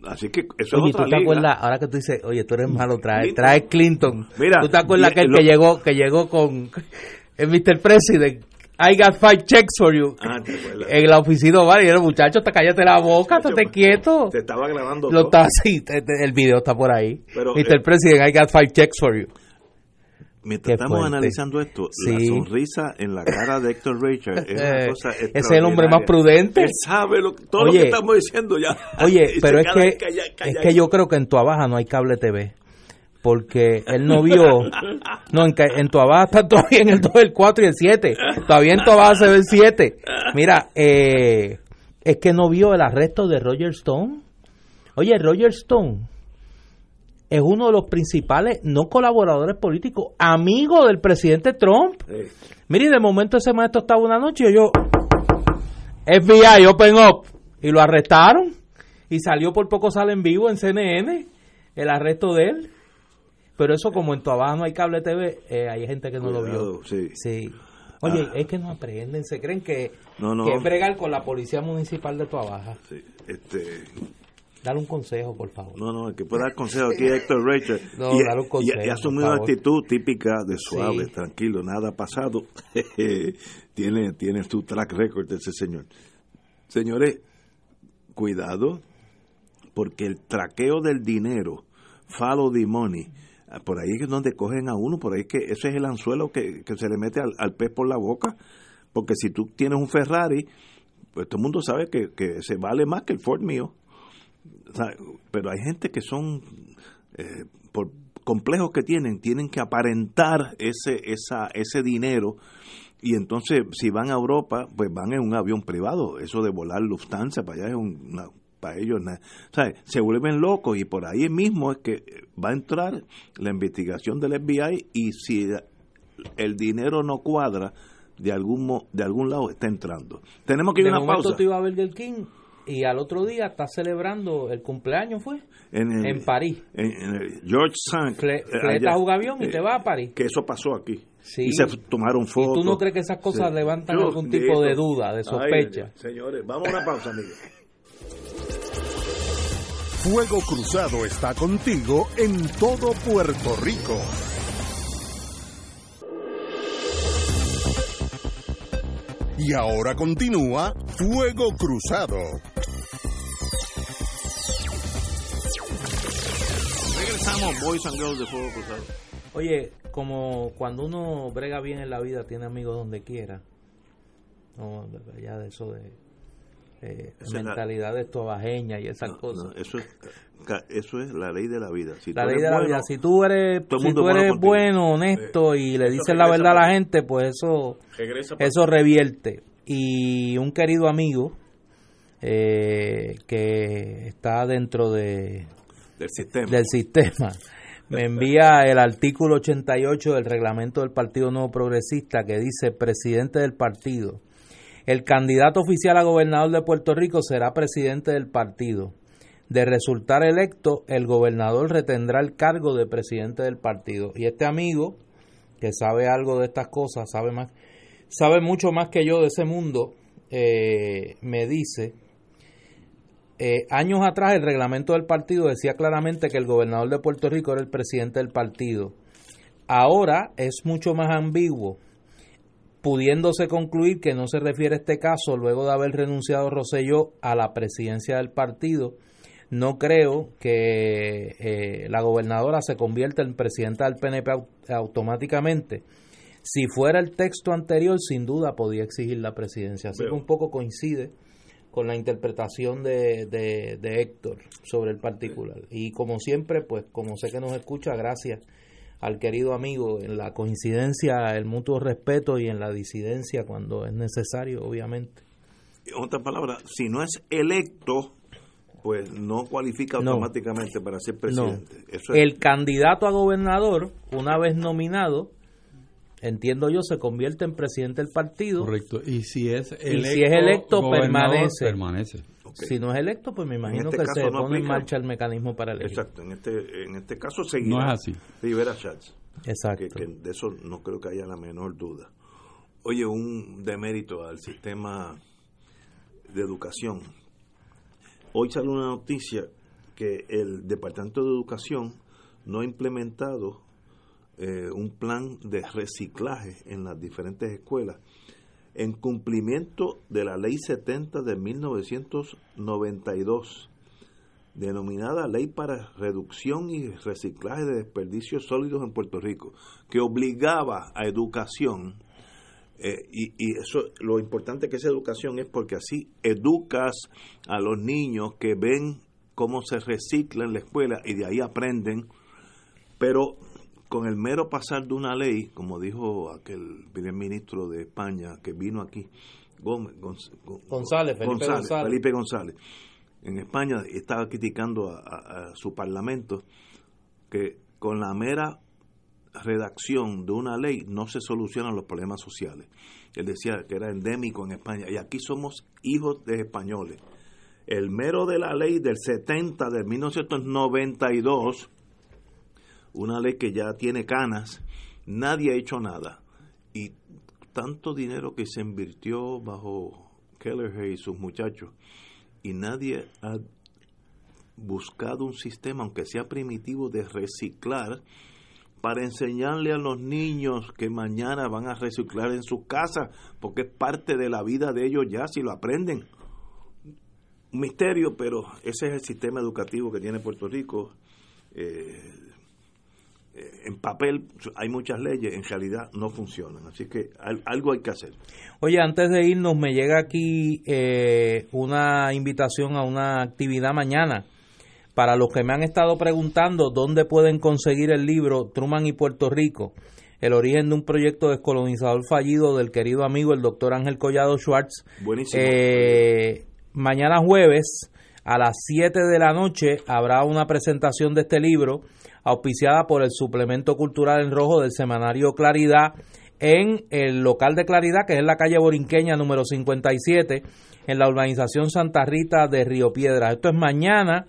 Así que eso oye, ¿tú te acuerdas? Ahora que tú dices, oye, tú eres malo, trae, trae Clinton. Mira, ¿Tú te acuerdas aquel que llegó, que llegó con el Mr. President I got five checks for you. Ah, en la oficina, vale, y el muchacho, te cállate la boca, estate quieto. Te estaba grabando. Lo está así, el video está por ahí. Pero, Mr. Eh, President, I got five checks for you. Mientras estamos analizando esto, la sonrisa en la cara de Héctor Richard es una cosa Ese es el hombre más prudente. Él sabe lo, todo lo que estamos diciendo ya. Oye, pero es que, es que yo creo que en tu abaja no hay cable TV porque él no vio, no, en, en tu abajo está todavía en el 2, el 4 y el 7, todavía en tu abajo se ve el 7. Mira, eh, es que no vio el arresto de Roger Stone. Oye, Roger Stone es uno de los principales, no colaboradores políticos, amigo del presidente Trump. Mire, de momento ese maestro estaba una noche y yo, FBI, open up, y lo arrestaron y salió por poco sale en vivo en CNN el arresto de él. Pero eso como en tu abajo no hay cable TV, eh, hay gente que no lo vio. Sí. Oye, ah. es que no aprenden, se creen que, que es bregar con la policía municipal de tu abajo. Sí, este... Dale un consejo, por favor. No, no, el que puede dar consejo aquí Héctor Rachel. no, y, dale un consejo. Y, ha asumido una actitud típica de suave, tranquilo, nada ha pasado. tiene, tiene su track record de ese señor. Señores, cuidado, porque el traqueo del dinero, follow the money, por ahí es donde cogen a uno, por ahí que ese es el anzuelo que, se le mete al, pez por la boca, porque si tú tienes un Ferrari, pues todo el mundo sabe que, se vale más que el Ford mío. pero hay gente que son, eh, por complejos que tienen, tienen que aparentar ese, esa, ese dinero y entonces si van a Europa, pues van en un avión privado. Eso de volar Lufthansa para allá es una para ellos se vuelven locos y por ahí mismo es que va a entrar la investigación del FBI y si el dinero no cuadra de algún de algún lado está entrando. Tenemos que ir a una pausa. tú ibas a Burger King y al otro día está celebrando el cumpleaños fue en, París. en, George Sank Fletas un avión y te va a París. que eso pasó aquí. Y se tomaron fotos. ¿Y tú no crees que esas cosas levantan algún tipo de duda, de sospecha? señores, vamos a una pausa, amigos. Fuego Cruzado está contigo en todo Puerto Rico. Y ahora continúa Fuego Cruzado. Regresamos, Boys and Girls de Fuego Cruzado. Oye, como cuando uno brega bien en la vida, tiene amigos donde quiera. No, ya de eso de eh, mentalidad de y esas cosas. eso, es, eso es la ley de la vida. Si la ley de la vida. Si tú eres, si tú eres bueno, honesto y le dices la verdad a la gente, pues eso, eso revierte. Y un querido amigo eh, que está dentro de, del sistema, del sistema me envía el artículo 88 del reglamento del Partido Nuevo Progresista que dice presidente del partido el candidato oficial a gobernador de Puerto Rico será presidente del partido. De resultar electo, el gobernador retendrá el cargo de presidente del partido. Y este amigo, que sabe algo de estas cosas, sabe más, sabe mucho más que yo de ese mundo, eh, me dice, eh, años atrás el reglamento del partido decía claramente que el gobernador de Puerto Rico era el presidente del partido. Ahora es mucho más ambiguo pudiéndose concluir que no se refiere a este caso luego de haber renunciado Roselló a la presidencia del partido, no creo que eh, la gobernadora se convierta en presidenta del PNP automáticamente. Si fuera el texto anterior, sin duda podía exigir la presidencia. Así que un poco coincide con la interpretación de, de, de Héctor sobre el particular. Y como siempre, pues como sé que nos escucha, gracias al querido amigo en la coincidencia, el mutuo respeto y en la disidencia cuando es necesario, obviamente. En otras palabras, si no es electo, pues no cualifica automáticamente para ser presidente. El candidato a gobernador, una vez nominado, entiendo yo, se convierte en presidente del partido. Correcto. Y si es electo, si es electo permanece. permanece. Si no es electo, pues me imagino este que se no pone en marcha el mecanismo para elegir. Exacto, en este, en este caso seguirá No es así. Rivera Schatz. Exacto. que, que de eso no creo que haya la menor duda. Oye, un demérito al sistema de educación. Hoy sale una noticia que el Departamento de Educación no ha implementado eh, un plan de reciclaje en las diferentes escuelas en cumplimiento de la Ley 70 de 1992 denominada Ley para Reducción y Reciclaje de Desperdicios Sólidos en Puerto Rico, que obligaba a educación, eh, y, y eso lo importante que es educación es porque así educas a los niños que ven cómo se recicla en la escuela y de ahí aprenden, pero con el mero pasar de una ley, como dijo aquel primer ministro de España que vino aquí, Gómez, Gonz- Gon- González, Felipe González. Felipe González, en España estaba criticando a, a- a su parlamento que con la mera redacción de una ley no se solucionan los problemas sociales. Él decía que era endémico en España y aquí somos hijos de españoles. El mero de la ley del 70 de 1992, una ley que ya tiene canas, nadie ha hecho nada. Y tanto dinero que se invirtió bajo Kelleher y sus muchachos, y nadie ha buscado un sistema, aunque sea primitivo, de reciclar para enseñarle a los niños que mañana van a reciclar en sus casas, porque es parte de la vida de ellos ya si lo aprenden. Un misterio, pero ese es el sistema educativo que tiene Puerto Rico. Eh, en papel hay muchas leyes, en realidad no funcionan, así que al- algo hay que hacer. Oye, antes de irnos, me llega aquí eh, una invitación a una actividad mañana. Para los que me han estado preguntando dónde pueden conseguir el libro Truman y Puerto Rico, el origen de un proyecto descolonizador fallido del querido amigo el doctor Ángel Collado Schwartz. Buenísimo. Eh, mañana jueves a las 7 de la noche habrá una presentación de este libro auspiciada por el suplemento cultural en rojo del semanario Claridad en el local de Claridad que es en la calle Borinqueña número 57 en la urbanización Santa Rita de Río Piedras. Esto es mañana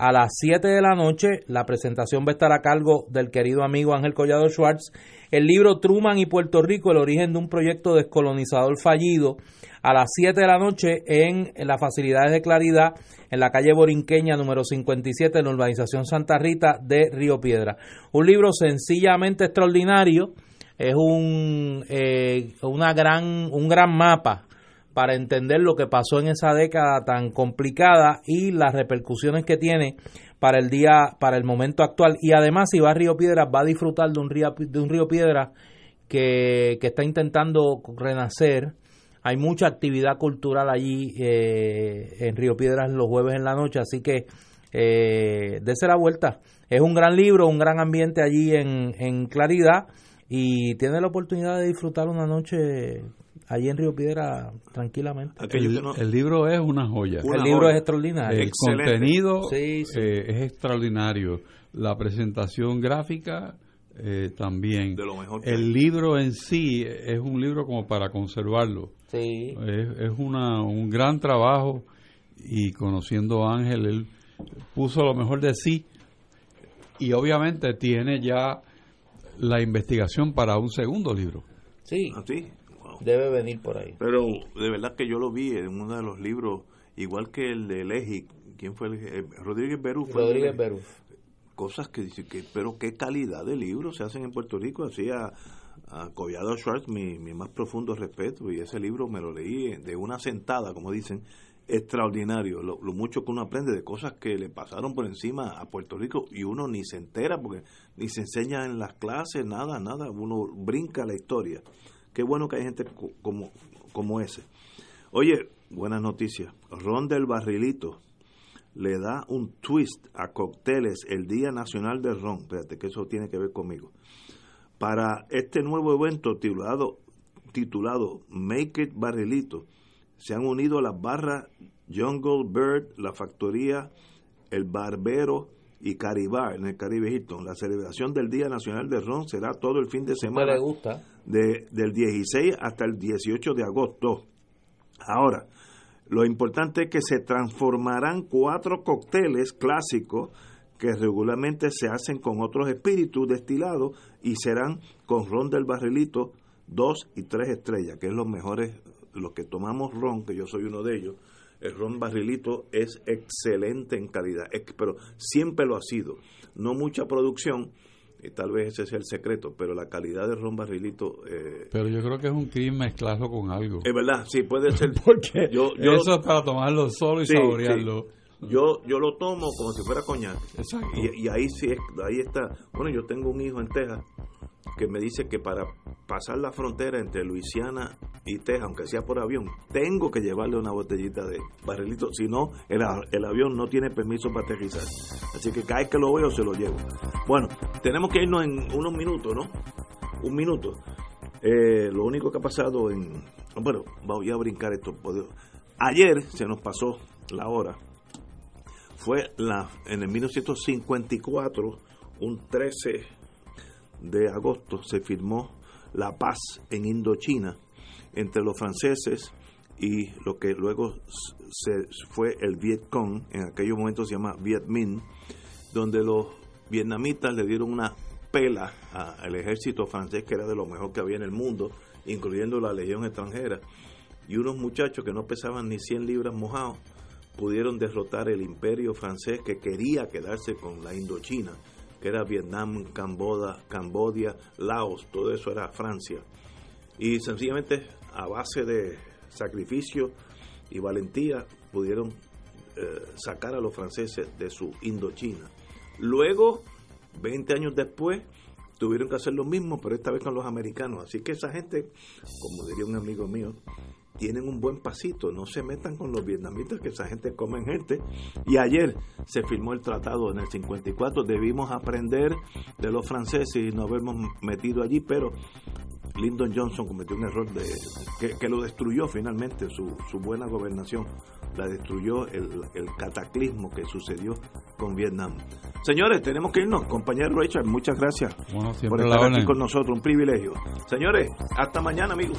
a las 7 de la noche. La presentación va a estar a cargo del querido amigo Ángel Collado Schwartz. El libro Truman y Puerto Rico, el origen de un proyecto descolonizador fallido, a las 7 de la noche en, en las facilidades de Claridad, en la calle Borinqueña número 57, en la urbanización Santa Rita de Río Piedra. Un libro sencillamente extraordinario, es un, eh, una gran, un gran mapa para entender lo que pasó en esa década tan complicada y las repercusiones que tiene para el día, para el momento actual. Y además, si va a Río Piedras, va a disfrutar de un río, de un río Piedras que, que está intentando renacer. Hay mucha actividad cultural allí eh, en Río Piedras los jueves en la noche, así que eh, dese la vuelta. Es un gran libro, un gran ambiente allí en, en Claridad y tiene la oportunidad de disfrutar una noche allí en Río Piedra tranquilamente. El, que no- el libro es una joya. Una el libro joya. es extraordinario. El Excelente. contenido Sí, sí. eh, es extraordinario. La presentación gráfica eh, también. de lo mejor que El libro en sí es un libro como para conservarlo. Sí. Es, es una, un gran trabajo y conociendo a Ángel, él puso lo mejor de sí y obviamente tiene ya la investigación para un segundo libro. Sí, así. Debe venir por ahí. Pero de verdad que yo lo vi en uno de los libros, igual que el de Leji, ¿quién fue? El, eh, Rodríguez Berú. fue Rodríguez. Berú. Cosas que dice que, pero qué calidad de libros se hacen en Puerto Rico. Así a, a Collado Schwartz, mi, mi más profundo respeto, y ese libro me lo leí de una sentada, como dicen, extraordinario. Lo, lo mucho que uno aprende de cosas que le pasaron por encima a Puerto Rico y uno ni se entera porque ni se enseña en las clases, nada, nada. Uno brinca la historia. Qué bueno que hay gente co- como, como ese. Oye, buenas noticias. Ron del Barrilito le da un twist a cócteles el Día Nacional del Ron. Espérate, que eso tiene que ver conmigo. Para este nuevo evento titulado, titulado Make It Barrilito, se han unido las barras Jungle Bird, la factoría El Barbero y Caribar en el Caribe Hilton. La celebración del Día Nacional del Ron será todo el fin de ¿Cómo semana le gusta? De, del 16 hasta el 18 de agosto. Ahora, lo importante es que se transformarán cuatro cócteles clásicos que regularmente se hacen con otros espíritus destilados y serán con ron del barrilito dos y tres estrellas, que es los mejores, los que tomamos ron, que yo soy uno de ellos. El ron barrilito es excelente en calidad, pero siempre lo ha sido. No mucha producción, y tal vez ese sea el secreto, pero la calidad del ron barrilito... Eh, pero yo creo que es un crimen mezclarlo con algo. Es verdad, sí, puede ser. Porque yo, eso es para tomarlo solo y saborearlo. Yo, yo lo tomo como si fuera coñac. Exacto. Y, y, ahí sí, ahí está. Bueno, yo tengo un hijo en Texas que me dice que para pasar la frontera entre Luisiana y Texas, aunque sea por avión, tengo que llevarle una botellita de barrilito, si no, el, el avión no tiene permiso para aterrizar. Así que cada vez que lo veo se lo llevo. Bueno, tenemos que irnos en unos minutos, ¿no? Un minuto. Eh, lo único que ha pasado en... Bueno, voy a brincar esto. Ayer se nos pasó la hora. Fue en el 1954, un 13 de agosto, se firmó la paz en Indochina entre los franceses y lo que luego fue el Vietcong, en aquellos momentos se llama Viet Minh, donde los vietnamitas le dieron una pela al ejército francés que era de lo mejor que había en el mundo, incluyendo la legión extranjera, y unos muchachos que no pesaban ni 100 libras mojados pudieron derrotar el imperio francés que quería quedarse con la Indochina que era Vietnam, Cambodia, Cambodia, Laos, todo eso era Francia. Y sencillamente a base de sacrificio y valentía pudieron eh, sacar a los franceses de su Indochina. Luego, 20 años después, tuvieron que hacer lo mismo, pero esta vez con los americanos. Así que esa gente, como diría un amigo mío, tienen un buen pasito, no se metan con los vietnamitas, que esa gente come gente. Y ayer se firmó el tratado en el 54, debimos aprender de los franceses y nos habernos metido allí, pero Lyndon Johnson cometió un error de, que, lo destruyó finalmente, su, su buena gobernación, la destruyó el, el cataclismo que sucedió con Vietnam. Señores, tenemos que irnos. Compañero Richard, muchas gracias por estar aquí con nosotros. Un privilegio. Señores, hasta mañana, amigos.